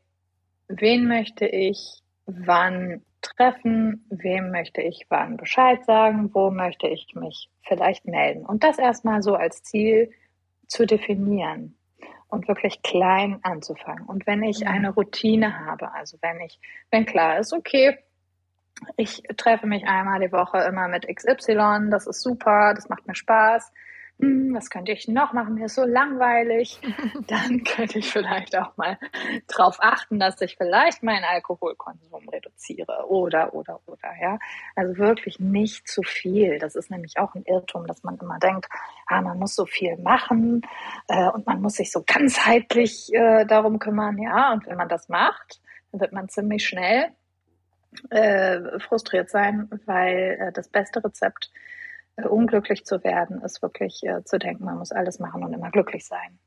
wen möchte ich wann treffen, wem möchte ich wann Bescheid sagen, wo möchte ich mich vielleicht melden. Und das erstmal so als Ziel zu definieren und wirklich klein anzufangen. Und wenn ich eine Routine habe, also wenn ich, wenn klar ist, okay, ich treffe mich einmal die Woche immer mit XY, das ist super, das macht mir Spaß was könnte ich noch machen? Mir ist so langweilig. Dann könnte ich vielleicht auch mal darauf achten, dass ich vielleicht meinen Alkoholkonsum reduziere oder, oder, oder, ja. Also wirklich nicht zu viel. Das ist nämlich auch ein Irrtum, dass man immer denkt, ah, man muss so viel machen äh, und man muss sich so ganzheitlich äh, darum kümmern, ja. Und wenn man das macht, dann wird man ziemlich schnell äh, frustriert sein, weil äh, das beste Rezept äh, unglücklich zu werden, ist wirklich äh, zu denken, man muss alles machen und immer glücklich sein.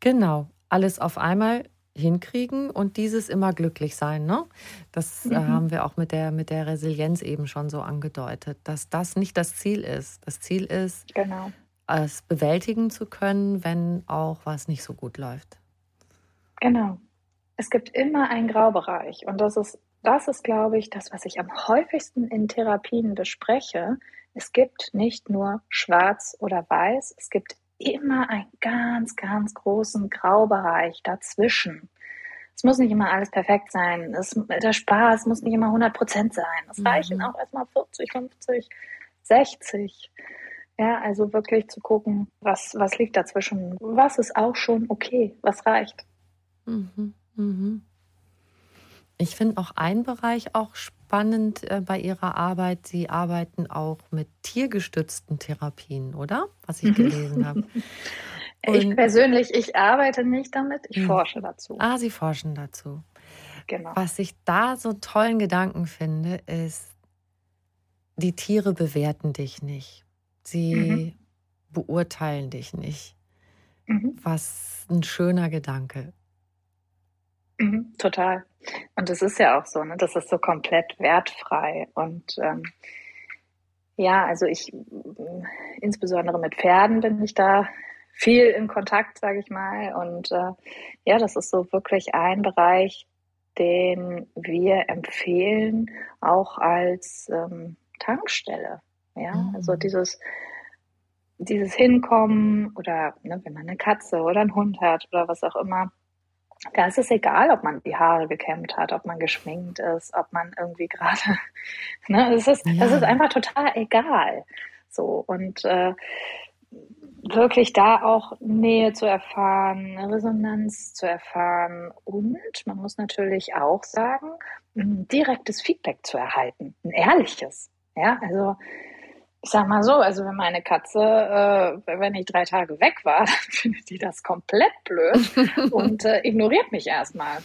Genau, alles auf einmal hinkriegen und dieses immer glücklich sein. Ne? Das äh, mhm. äh, haben wir auch mit der, mit der Resilienz eben schon so angedeutet, dass das nicht das Ziel ist. Das Ziel ist, genau. es bewältigen zu können, wenn auch was nicht so gut läuft. Genau. Es gibt immer einen Graubereich und das ist das ist, glaube ich, das, was ich am häufigsten in Therapien bespreche. Es gibt nicht nur schwarz oder weiß, es gibt immer einen ganz, ganz großen Graubereich dazwischen. Es muss nicht immer alles perfekt sein. Es, der Spaß muss nicht immer 100 Prozent sein. Es mhm. reichen auch erstmal 40, 50, 60. Ja, also wirklich zu gucken, was, was liegt dazwischen. Was ist auch schon okay? Was reicht? Mhm. Mhm. Ich finde auch einen Bereich auch spannend äh, bei Ihrer Arbeit. Sie arbeiten auch mit tiergestützten Therapien, oder? Was ich mhm. gelesen habe. ich persönlich, ich arbeite nicht damit, ich hm. forsche dazu. Ah, Sie forschen dazu. Genau. Was ich da so tollen Gedanken finde, ist, die Tiere bewerten dich nicht. Sie mhm. beurteilen dich nicht. Mhm. Was ein schöner Gedanke. Mhm, total. Und das ist ja auch so, ne? Das ist so komplett wertfrei. Und ähm, ja, also ich insbesondere mit Pferden bin ich da viel in Kontakt, sage ich mal. Und äh, ja, das ist so wirklich ein Bereich, den wir empfehlen, auch als ähm, Tankstelle. Ja, mhm. also dieses dieses Hinkommen oder ne, wenn man eine Katze oder einen Hund hat oder was auch immer, da ist es egal, ob man die Haare gekämmt hat, ob man geschminkt ist, ob man irgendwie gerade, ne, es ist, ja. das ist einfach total egal. So, und äh, wirklich da auch Nähe zu erfahren, Resonanz zu erfahren und man muss natürlich auch sagen, ein direktes Feedback zu erhalten, ein ehrliches. Ja, also ich sag mal so, also wenn meine Katze, äh, wenn ich drei Tage weg war, dann findet die das komplett blöd und äh, ignoriert mich erstmal.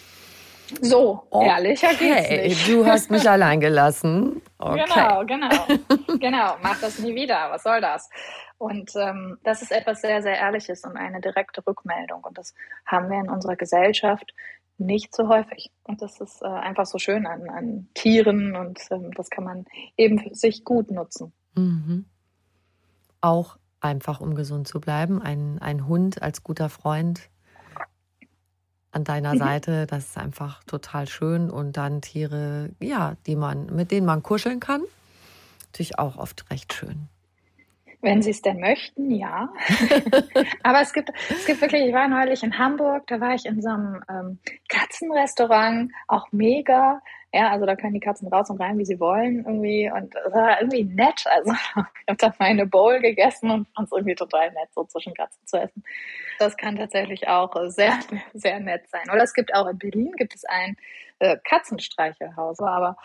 So, okay. ehrlicher geht's nicht. Du hast mich allein gelassen. Okay. Genau, genau. genau, mach das nie wieder. Was soll das? Und ähm, das ist etwas sehr, sehr Ehrliches und eine direkte Rückmeldung. Und das haben wir in unserer Gesellschaft nicht so häufig. Und das ist äh, einfach so schön an, an Tieren und ähm, das kann man eben für sich gut nutzen. Mhm. Auch einfach, um gesund zu bleiben. Ein, ein Hund als guter Freund an deiner mhm. Seite, das ist einfach total schön. Und dann Tiere, ja, die man, mit denen man kuscheln kann. Natürlich auch oft recht schön. Wenn Sie es denn möchten, ja. Aber es gibt, es gibt wirklich, ich war neulich in Hamburg, da war ich in so einem ähm, Katzenrestaurant, auch mega. Ja, also da können die Katzen raus und rein, wie sie wollen irgendwie. Und es war irgendwie nett. Also ich habe dann meine Bowl gegessen und fand es irgendwie total nett, so zwischen Katzen zu essen. Das kann tatsächlich auch sehr, sehr nett sein. Oder es gibt auch in Berlin gibt es ein äh, Katzenstreichelhaus. Aber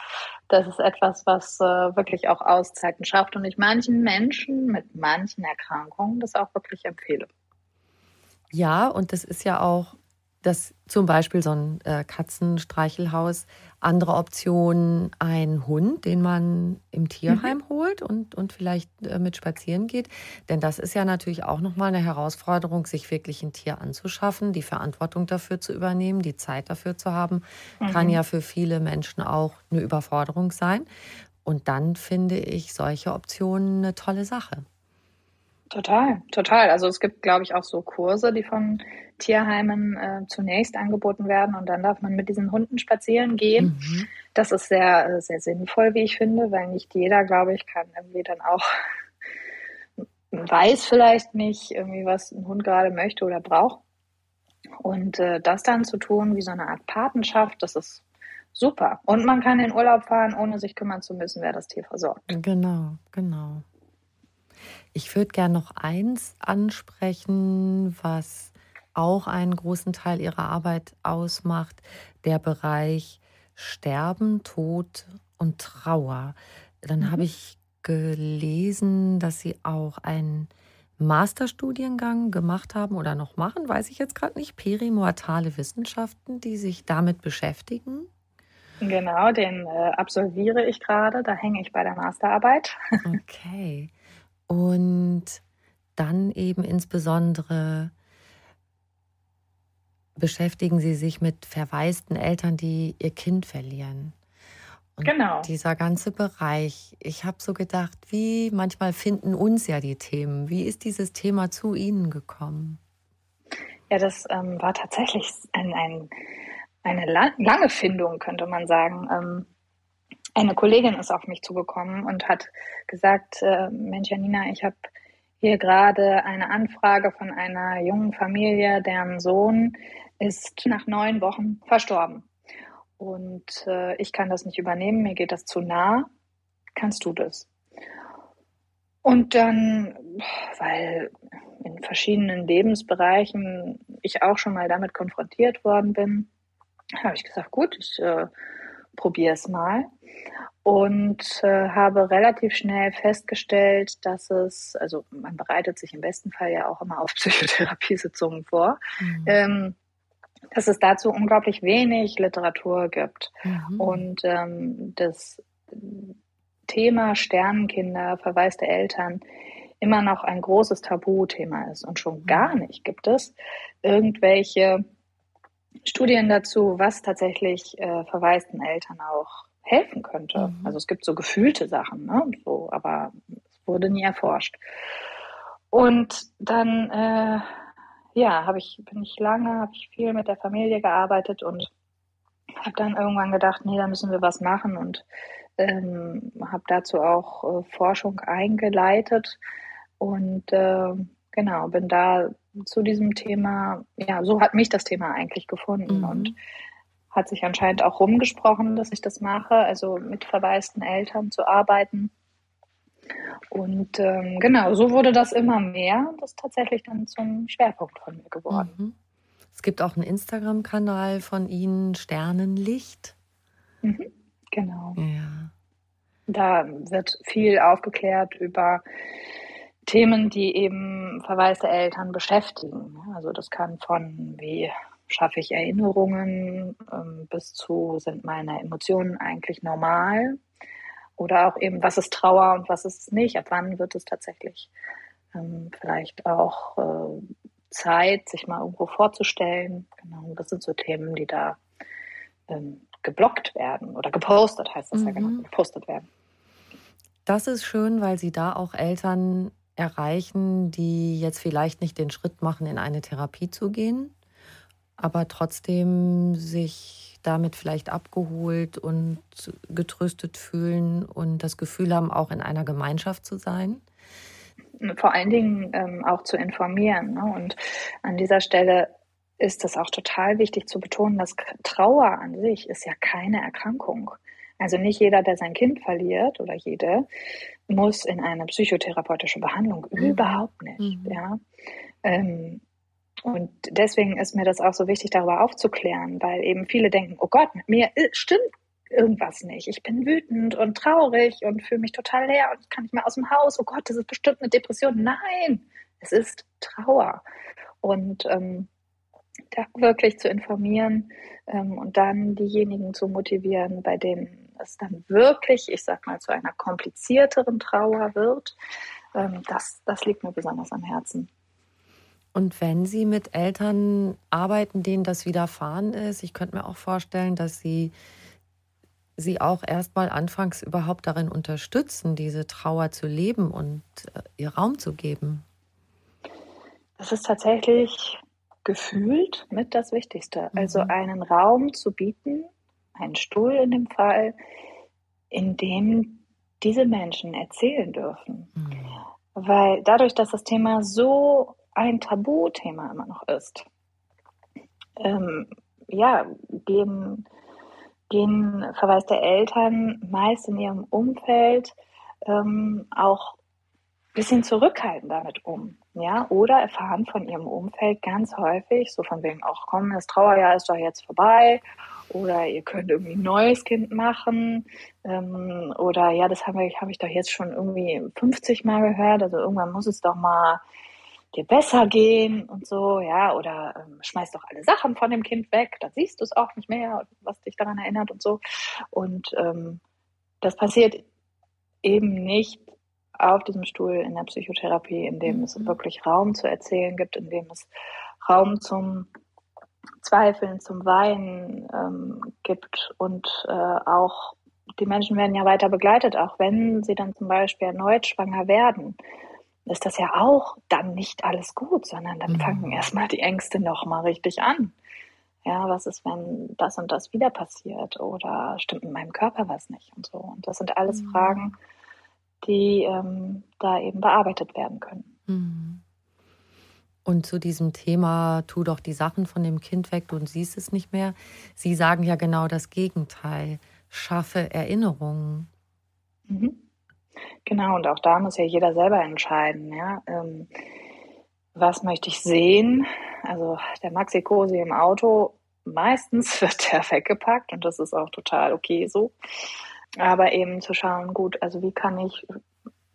das ist etwas, was äh, wirklich auch Auszeiten schafft und ich manchen Menschen mit manchen Erkrankungen das auch wirklich empfehle. Ja, und das ist ja auch dass zum Beispiel so ein äh, Katzenstreichelhaus, andere Optionen, ein Hund, den man im Tierheim mhm. holt und, und vielleicht äh, mit spazieren geht. Denn das ist ja natürlich auch nochmal eine Herausforderung, sich wirklich ein Tier anzuschaffen, die Verantwortung dafür zu übernehmen, die Zeit dafür zu haben, mhm. kann ja für viele Menschen auch eine Überforderung sein. Und dann finde ich solche Optionen eine tolle Sache. Total, total. Also es gibt, glaube ich, auch so Kurse, die von Tierheimen äh, zunächst angeboten werden und dann darf man mit diesen Hunden spazieren gehen. Mhm. Das ist sehr, sehr sinnvoll, wie ich finde, weil nicht jeder, glaube ich, kann irgendwie dann auch weiß vielleicht nicht irgendwie, was ein Hund gerade möchte oder braucht. Und äh, das dann zu tun, wie so eine Art Patenschaft, das ist super. Und man kann in Urlaub fahren, ohne sich kümmern zu müssen, wer das Tier versorgt. Genau, genau. Ich würde gerne noch eins ansprechen, was auch einen großen Teil Ihrer Arbeit ausmacht, der Bereich Sterben, Tod und Trauer. Dann mhm. habe ich gelesen, dass Sie auch einen Masterstudiengang gemacht haben oder noch machen, weiß ich jetzt gerade nicht, perimortale Wissenschaften, die sich damit beschäftigen. Genau, den äh, absolviere ich gerade, da hänge ich bei der Masterarbeit. okay. Und dann eben insbesondere beschäftigen Sie sich mit verwaisten Eltern, die ihr Kind verlieren. Und genau. Dieser ganze Bereich. Ich habe so gedacht, wie manchmal finden uns ja die Themen. Wie ist dieses Thema zu Ihnen gekommen? Ja, das ähm, war tatsächlich ein, ein, eine lange Findung, könnte man sagen. Ähm, eine Kollegin ist auf mich zugekommen und hat gesagt, äh, Mensch, Janina, ich habe hier gerade eine Anfrage von einer jungen Familie, deren Sohn ist nach neun Wochen verstorben. Und äh, ich kann das nicht übernehmen, mir geht das zu nah. Kannst du das? Und dann, weil in verschiedenen Lebensbereichen ich auch schon mal damit konfrontiert worden bin, habe ich gesagt, gut, ich äh, probiere es mal und äh, habe relativ schnell festgestellt, dass es, also man bereitet sich im besten Fall ja auch immer auf Psychotherapiesitzungen vor, mhm. ähm, dass es dazu unglaublich wenig Literatur gibt. Mhm. Und ähm, das Thema Sternenkinder, verwaiste Eltern immer noch ein großes Tabuthema ist. Und schon mhm. gar nicht gibt es irgendwelche Studien dazu, was tatsächlich äh, verwaisten Eltern auch helfen könnte. Mhm. Also es gibt so gefühlte Sachen, ne? so, aber es wurde nie erforscht. Und dann äh, ja, habe ich, bin ich lange, habe ich viel mit der Familie gearbeitet und habe dann irgendwann gedacht, nee, da müssen wir was machen und ähm, habe dazu auch äh, Forschung eingeleitet und äh, genau, bin da zu diesem Thema, ja, so hat mich das Thema eigentlich gefunden mhm. und hat sich anscheinend auch rumgesprochen, dass ich das mache, also mit verwaisten Eltern zu arbeiten. Und ähm, genau, so wurde das immer mehr. Das ist tatsächlich dann zum Schwerpunkt von mir geworden. Mhm. Es gibt auch einen Instagram-Kanal von Ihnen, Sternenlicht. Mhm, genau. Ja. Da wird viel aufgeklärt über Themen, die eben verwaiste Eltern beschäftigen. Also das kann von wie schaffe ich Erinnerungen ähm, bis zu sind meine Emotionen eigentlich normal oder auch eben, was ist Trauer und was ist es nicht? Ab wann wird es tatsächlich ähm, vielleicht auch äh, Zeit, sich mal irgendwo vorzustellen? Genau, das sind so Themen, die da ähm, geblockt werden oder gepostet heißt das mhm. ja genau, gepostet werden. Das ist schön, weil Sie da auch Eltern erreichen, die jetzt vielleicht nicht den Schritt machen, in eine Therapie zu gehen, aber trotzdem sich damit vielleicht abgeholt und getröstet fühlen und das Gefühl haben, auch in einer Gemeinschaft zu sein? Vor allen Dingen ähm, auch zu informieren. Ne? Und an dieser Stelle ist es auch total wichtig zu betonen, dass Trauer an sich ist ja keine Erkrankung. Also nicht jeder, der sein Kind verliert oder jede, muss in eine psychotherapeutische Behandlung. Mhm. Überhaupt nicht. Mhm. Ja. Ähm, und deswegen ist mir das auch so wichtig, darüber aufzuklären, weil eben viele denken, oh Gott, mit mir stimmt irgendwas nicht. Ich bin wütend und traurig und fühle mich total leer und ich kann nicht mehr aus dem Haus. Oh Gott, das ist bestimmt eine Depression. Nein, es ist Trauer. Und ähm, da wirklich zu informieren ähm, und dann diejenigen zu motivieren, bei denen es dann wirklich, ich sag mal, zu einer komplizierteren Trauer wird, ähm, das, das liegt mir besonders am Herzen. Und wenn Sie mit Eltern arbeiten, denen das widerfahren ist, ich könnte mir auch vorstellen, dass Sie sie auch erstmal anfangs überhaupt darin unterstützen, diese Trauer zu leben und äh, ihr Raum zu geben. Das ist tatsächlich gefühlt mit das Wichtigste. Also mhm. einen Raum zu bieten, einen Stuhl in dem Fall, in dem diese Menschen erzählen dürfen. Mhm. Weil dadurch, dass das Thema so ein Tabuthema immer noch ist, ähm, ja, gehen gehen verwaiste Eltern meist in ihrem Umfeld ähm, auch ein bisschen zurückhaltend damit um. Ja, oder erfahren von ihrem Umfeld ganz häufig, so von wegen, ach komm, das Trauerjahr ist doch jetzt vorbei oder ihr könnt irgendwie ein neues Kind machen ähm, oder ja, das habe ich, hab ich doch jetzt schon irgendwie 50 Mal gehört, also irgendwann muss es doch mal dir besser gehen und so, ja, oder ähm, schmeiß doch alle Sachen von dem Kind weg, dann siehst du es auch nicht mehr, was dich daran erinnert und so. Und ähm, das passiert eben nicht auf diesem Stuhl in der Psychotherapie, in dem mhm. es wirklich Raum zu erzählen gibt, in dem es Raum zum Zweifeln, zum Weinen ähm, gibt und äh, auch die Menschen werden ja weiter begleitet, auch wenn sie dann zum Beispiel erneut schwanger werden, ist das ja auch dann nicht alles gut, sondern dann mhm. fangen erstmal die Ängste nochmal richtig an. Ja, was ist, wenn das und das wieder passiert oder stimmt in meinem Körper was nicht und so. Und das sind alles mhm. Fragen, die ähm, da eben bearbeitet werden können. Mhm. Und zu diesem Thema, tu doch die Sachen von dem Kind weg, du siehst es nicht mehr. Sie sagen ja genau das Gegenteil. Schaffe Erinnerungen. Mhm. Genau, und auch da muss ja jeder selber entscheiden, ja. Ähm, was möchte ich sehen? Also der Maxi-Cosi im Auto, meistens wird der weggepackt und das ist auch total okay so. Aber eben zu schauen, gut, also wie kann ich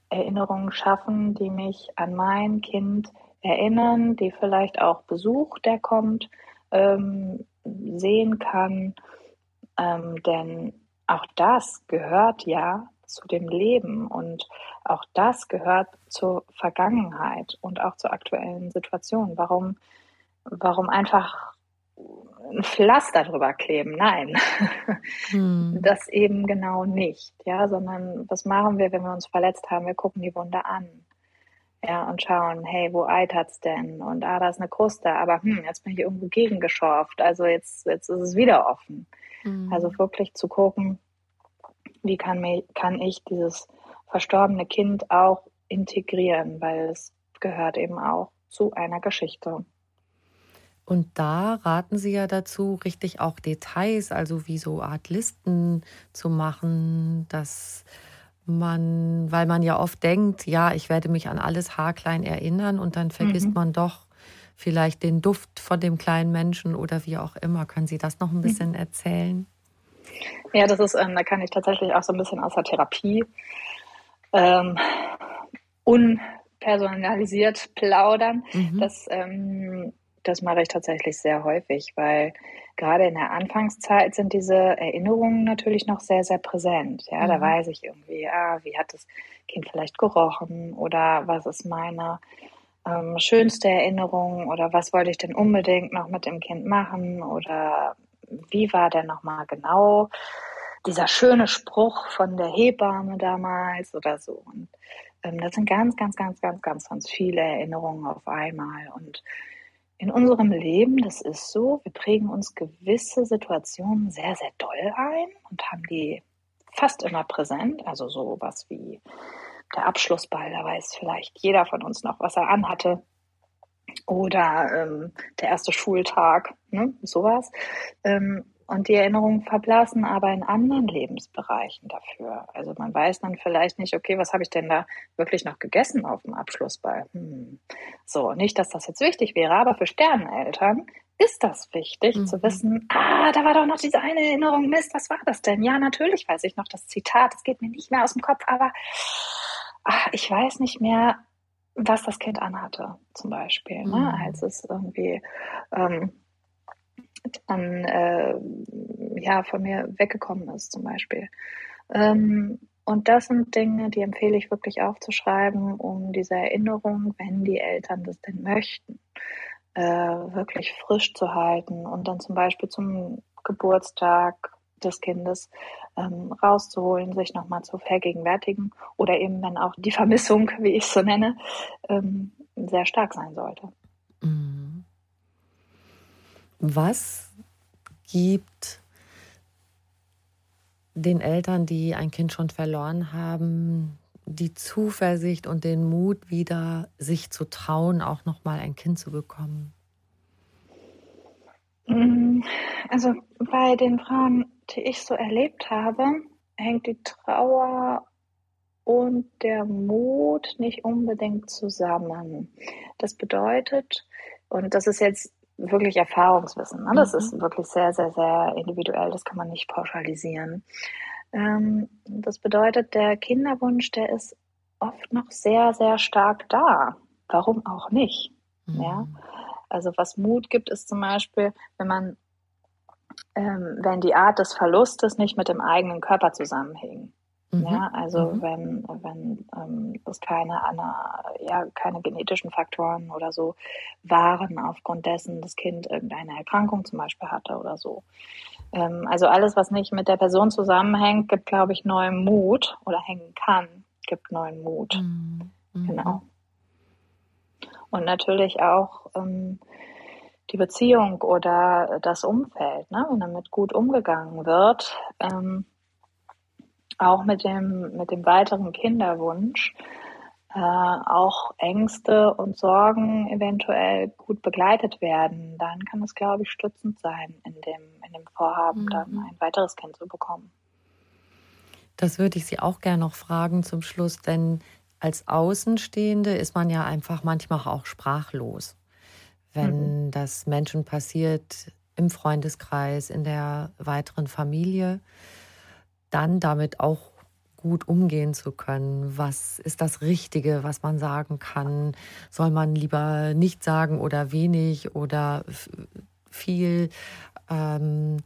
Erinnerungen schaffen, die mich an mein Kind die vielleicht auch Besuch, der kommt, ähm, sehen kann. Ähm, denn auch das gehört ja zu dem Leben und auch das gehört zur Vergangenheit und auch zur aktuellen Situation. Warum, warum einfach ein Pflaster drüber kleben? Nein, hm. das eben genau nicht, ja, sondern was machen wir, wenn wir uns verletzt haben? Wir gucken die Wunde an ja, und schauen, hey, wo eitert's denn? Und ah, da ist eine Kruste, aber hm, jetzt bin ich irgendwo gegengeschorft, also jetzt, jetzt ist es wieder offen. Mhm. Also wirklich zu gucken, wie kann, mir, kann ich dieses verstorbene Kind auch integrieren, weil es gehört eben auch zu einer Geschichte. Und da raten Sie ja dazu, richtig auch Details, also wie so Art Listen zu machen, dass man, weil man ja oft denkt, ja, ich werde mich an alles haarklein erinnern und dann vergisst mhm. man doch vielleicht den Duft von dem kleinen Menschen oder wie auch immer. Können Sie das noch ein mhm. bisschen mhm. erzählen? Ja, das ist, ähm, da kann ich tatsächlich auch so ein bisschen aus der Therapie ähm, unpersonalisiert plaudern. Mhm. Das, ähm, das mache ich tatsächlich sehr häufig, weil gerade in der Anfangszeit sind diese Erinnerungen natürlich noch sehr, sehr präsent. Ja, mhm. da weiß ich irgendwie, ah, wie hat das Kind vielleicht gerochen oder was ist meine ähm, schönste Erinnerung oder was wollte ich denn unbedingt noch mit dem Kind machen oder wie war der nochmal genau? Dieser schöne Spruch von der Hebamme damals oder so. Und ähm, das sind ganz, ganz, ganz, ganz, ganz, ganz viele Erinnerungen auf einmal. Und in unserem Leben, das ist so, wir prägen uns gewisse Situationen sehr, sehr doll ein und haben die fast immer präsent. Also so was wie der Abschlussball, da weiß vielleicht jeder von uns noch, was er anhatte. Oder ähm, der erste Schultag, ne, sowas. Ähm, und die Erinnerungen verblassen aber in anderen Lebensbereichen dafür. Also man weiß dann vielleicht nicht, okay, was habe ich denn da wirklich noch gegessen auf dem Abschlussball? Hm. So, nicht, dass das jetzt wichtig wäre, aber für Sterneneltern ist das wichtig mhm. zu wissen, ah, da war doch noch diese eine Erinnerung, Mist, was war das denn? Ja, natürlich weiß ich noch das Zitat, es geht mir nicht mehr aus dem Kopf, aber ach, ich weiß nicht mehr, was das Kind anhatte, zum Beispiel, ne? mhm. ne? als es irgendwie ähm, dann äh, ja von mir weggekommen ist zum Beispiel. Ähm, und das sind Dinge, die empfehle ich wirklich aufzuschreiben, um diese Erinnerung, wenn die Eltern das denn möchten, äh, wirklich frisch zu halten und dann zum Beispiel zum Geburtstag des Kindes ähm, rauszuholen, sich nochmal zu vergegenwärtigen oder eben wenn auch die Vermissung, wie ich es so nenne, ähm, sehr stark sein sollte. Mhm. Was gibt den Eltern, die ein Kind schon verloren haben, die Zuversicht und den Mut wieder, sich zu trauen, auch noch mal ein Kind zu bekommen? Mm, also bei den Frauen die ich so erlebt habe, hängt die Trauer und der Mut nicht unbedingt zusammen. Das bedeutet, und das ist jetzt wirklich Erfahrungswissen, ne? das mhm. ist wirklich sehr, sehr, sehr individuell, das kann man nicht pauschalisieren. Ähm, das bedeutet, der Kinderwunsch, der ist oft noch sehr, sehr stark da. Warum auch nicht? Mhm. Ja? Also was Mut gibt, ist zum Beispiel, wenn man, ähm, wenn die Art des Verlustes nicht mit dem eigenen Körper zusammenhängt. Mhm. Ja, also mhm. wenn, wenn ähm, es keine, Anna, ja, keine genetischen Faktoren oder so waren, aufgrund dessen das Kind irgendeine Erkrankung zum Beispiel hatte oder so. Ähm, also alles, was nicht mit der Person zusammenhängt, gibt, glaube ich, neuen Mut oder hängen kann, gibt neuen Mut. Mhm. mhm. Genau. Und natürlich auch ähm, die Beziehung oder das Umfeld, ne? wenn damit gut umgegangen wird. Ähm, auch mit dem, mit dem weiteren Kinderwunsch äh, auch Ängste und Sorgen eventuell gut begleitet werden, dann kann es, glaube ich, stützend sein in dem, in dem Vorhaben, mhm. dann ein weiteres Kind zu bekommen. Das würde ich Sie auch gerne noch fragen zum Schluss, denn als Außenstehende ist man ja einfach manchmal auch sprachlos, wenn mhm. das Menschen passiert im Freundeskreis, in der weiteren Familie dann damit auch gut umgehen zu können. Was ist das Richtige, was man sagen kann? Soll man lieber nicht sagen oder wenig oder viel? Ähm,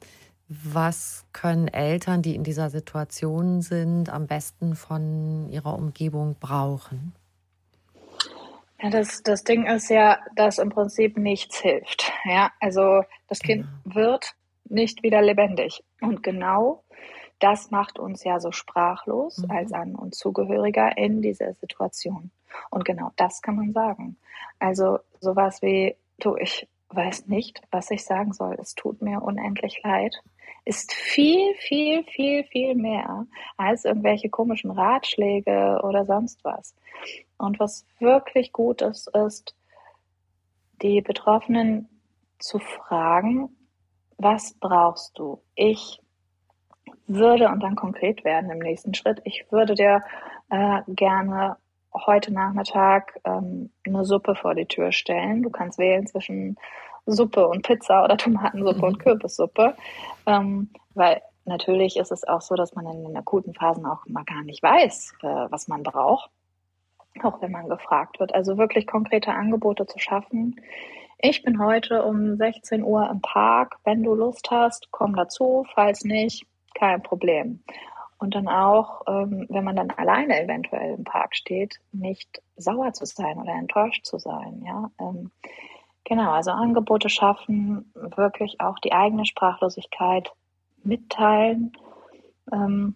was können Eltern, die in dieser Situation sind, am besten von ihrer Umgebung brauchen? Ja, das, das Ding ist ja, dass im Prinzip nichts hilft. Ja, also das Kind genau. wird nicht wieder lebendig. Und genau das macht uns ja so sprachlos mhm. als An- und Zugehöriger in dieser Situation. Und genau das kann man sagen. Also sowas wie, du, ich weiß nicht, was ich sagen soll. Es tut mir unendlich leid. Ist viel, viel, viel, viel mehr als irgendwelche komischen Ratschläge oder sonst was. Und was wirklich gut ist, ist, die Betroffenen zu fragen, was brauchst du? Ich würde und dann konkret werden im nächsten Schritt. Ich würde dir äh, gerne heute Nachmittag ähm, eine Suppe vor die Tür stellen. Du kannst wählen zwischen Suppe und Pizza oder Tomatensuppe mhm. und Kürbissuppe, ähm, weil natürlich ist es auch so, dass man in den akuten Phasen auch mal gar nicht weiß, äh, was man braucht, auch wenn man gefragt wird. Also wirklich konkrete Angebote zu schaffen. Ich bin heute um 16 Uhr im Park. Wenn du Lust hast, komm dazu. Falls nicht, kein Problem. Und dann auch, ähm, wenn man dann alleine eventuell im Park steht, nicht sauer zu sein oder enttäuscht zu sein. Ja, ähm, genau. Also Angebote schaffen, wirklich auch die eigene Sprachlosigkeit mitteilen. Ähm,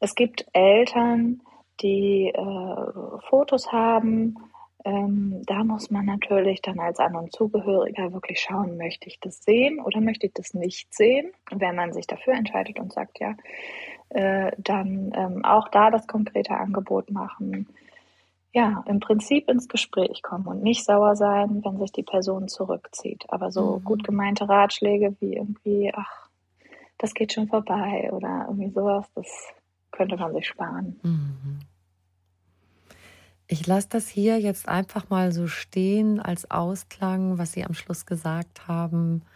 es gibt Eltern, die äh, Fotos haben ähm, da muss man natürlich dann als An- und Zugehöriger wirklich schauen, möchte ich das sehen oder möchte ich das nicht sehen? Wenn man sich dafür entscheidet und sagt, ja, äh, dann ähm, auch da das konkrete Angebot machen. Ja, im Prinzip ins Gespräch kommen und nicht sauer sein, wenn sich die Person zurückzieht. Aber so mhm. gut gemeinte Ratschläge wie irgendwie, ach, das geht schon vorbei oder irgendwie sowas, das könnte man sich sparen. Mhm. Ich lasse das hier jetzt einfach mal so stehen als Ausklang, was Sie am Schluss gesagt haben.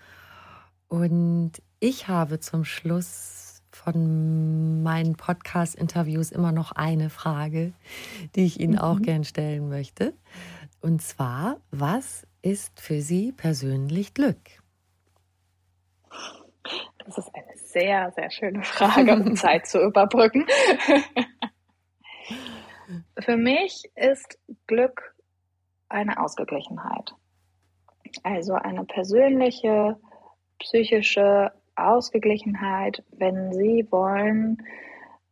Und ich habe zum Schluss von meinen Podcast-Interviews immer noch eine Frage, die ich Ihnen mhm. auch gern stellen möchte. Und zwar, was ist für Sie persönlich Glück? Das ist eine sehr, sehr schöne Frage, um Zeit zu überbrücken. Für mich ist Glück eine Ausgeglichenheit. Also eine persönliche, psychische Ausgeglichenheit, wenn Sie wollen,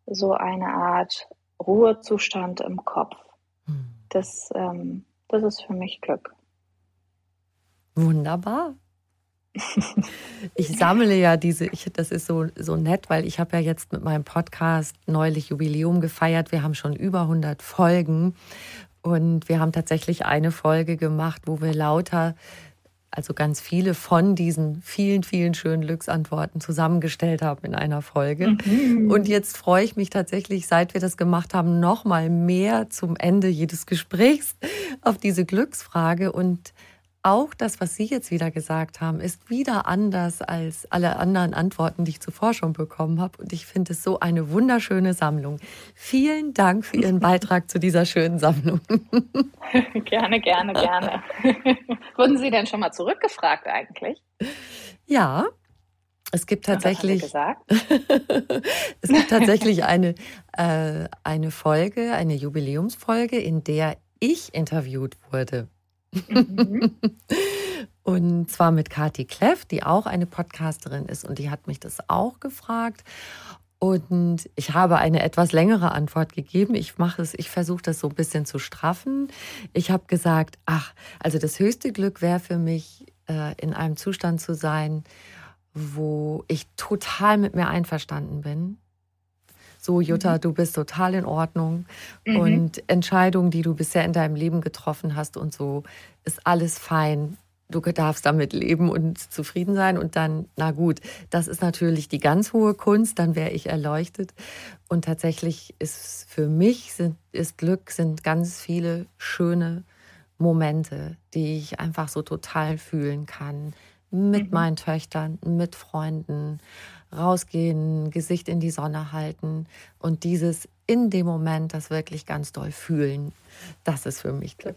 so eine Art Ruhezustand im Kopf. Hm. Das, ähm, das ist für mich Glück. Wunderbar. Ich sammle ja diese, ich, das ist so, so nett, weil ich habe ja jetzt mit meinem Podcast neulich Jubiläum gefeiert. Wir haben schon über 100 Folgen und wir haben tatsächlich eine Folge gemacht, wo wir lauter also ganz viele von diesen vielen, vielen schönen Glücksantworten zusammengestellt habe in einer Folge. Mhm. Und jetzt freue ich mich tatsächlich, seit wir das gemacht haben, noch mal mehr zum Ende jedes Gesprächs auf diese Glücksfrage und auch das, was Sie jetzt wieder gesagt haben, ist wieder anders als alle anderen Antworten, die ich zuvor schon bekommen habe. Und ich finde es so eine wunderschöne Sammlung. Vielen Dank für Ihren Beitrag zu dieser schönen Sammlung. gerne, gerne, gerne. Wurden Sie denn schon mal zurückgefragt eigentlich? Ja, es gibt tatsächlich, es gibt tatsächlich eine, äh, eine Folge, eine Jubiläumsfolge, in der ich interviewt wurde. Mhm. und zwar mit Kati Kleff, die auch eine Podcasterin ist und die hat mich das auch gefragt. Und ich habe eine etwas längere Antwort gegeben. Ich mache es, ich versuche das so ein bisschen zu straffen. Ich habe gesagt, ach, also das höchste Glück wäre für mich, äh, in einem Zustand zu sein, wo ich total mit mir einverstanden bin so Jutta, mhm. du bist total in Ordnung mhm. und Entscheidungen, die du bisher in deinem Leben getroffen hast und so, ist alles fein. Du darfst damit leben und zufrieden sein und dann, na gut, das ist natürlich die ganz hohe Kunst, dann wäre ich erleuchtet. Und tatsächlich ist für mich sind, ist Glück, sind ganz viele schöne Momente, die ich einfach so total fühlen kann. Mit mhm. meinen Töchtern, mit Freunden, rausgehen, Gesicht in die Sonne halten und dieses in dem Moment das wirklich ganz doll fühlen, das ist für mich Glück.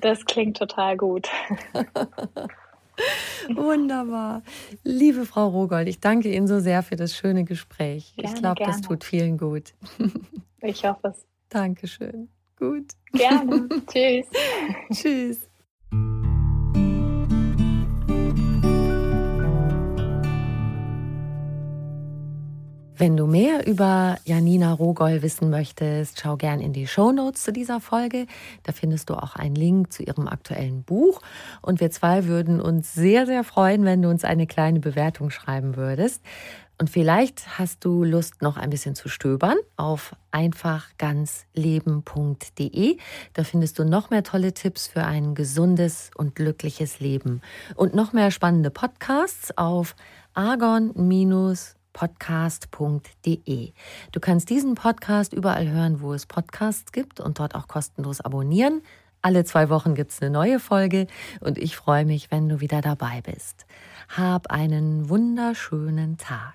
Das klingt total gut. Wunderbar. Liebe Frau Rogold, ich danke Ihnen so sehr für das schöne Gespräch. Gerne, ich glaube, das tut vielen gut. Ich hoffe es. Dankeschön. Gut. Gerne. Tschüss. Tschüss. Wenn du mehr über Janina Rogoll wissen möchtest, schau gern in die Show Notes zu dieser Folge. Da findest du auch einen Link zu ihrem aktuellen Buch. Und wir zwei würden uns sehr, sehr freuen, wenn du uns eine kleine Bewertung schreiben würdest. Und vielleicht hast du Lust, noch ein bisschen zu stöbern auf einfachganzleben.de. Da findest du noch mehr tolle Tipps für ein gesundes und glückliches Leben und noch mehr spannende Podcasts auf argon- podcast.de. Du kannst diesen Podcast überall hören, wo es Podcasts gibt und dort auch kostenlos abonnieren. Alle zwei Wochen gibt es eine neue Folge und ich freue mich, wenn du wieder dabei bist. Hab einen wunderschönen Tag.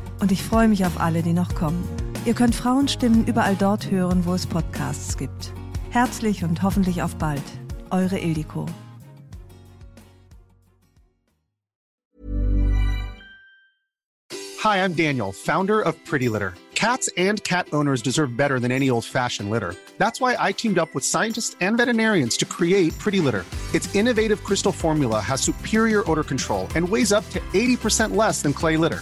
und ich freue mich auf alle, die noch kommen. Ihr könnt Frauenstimmen überall dort hören, wo es Podcasts gibt. Herzlich und hoffentlich auf bald. Eure Ildiko. Hi, I'm Daniel, Founder of Pretty Litter. Cats and cat owners deserve better than any old-fashioned litter. That's why I teamed up with scientists and veterinarians to create Pretty Litter. Its innovative crystal formula has superior odor control and weighs up to 80% less than clay litter.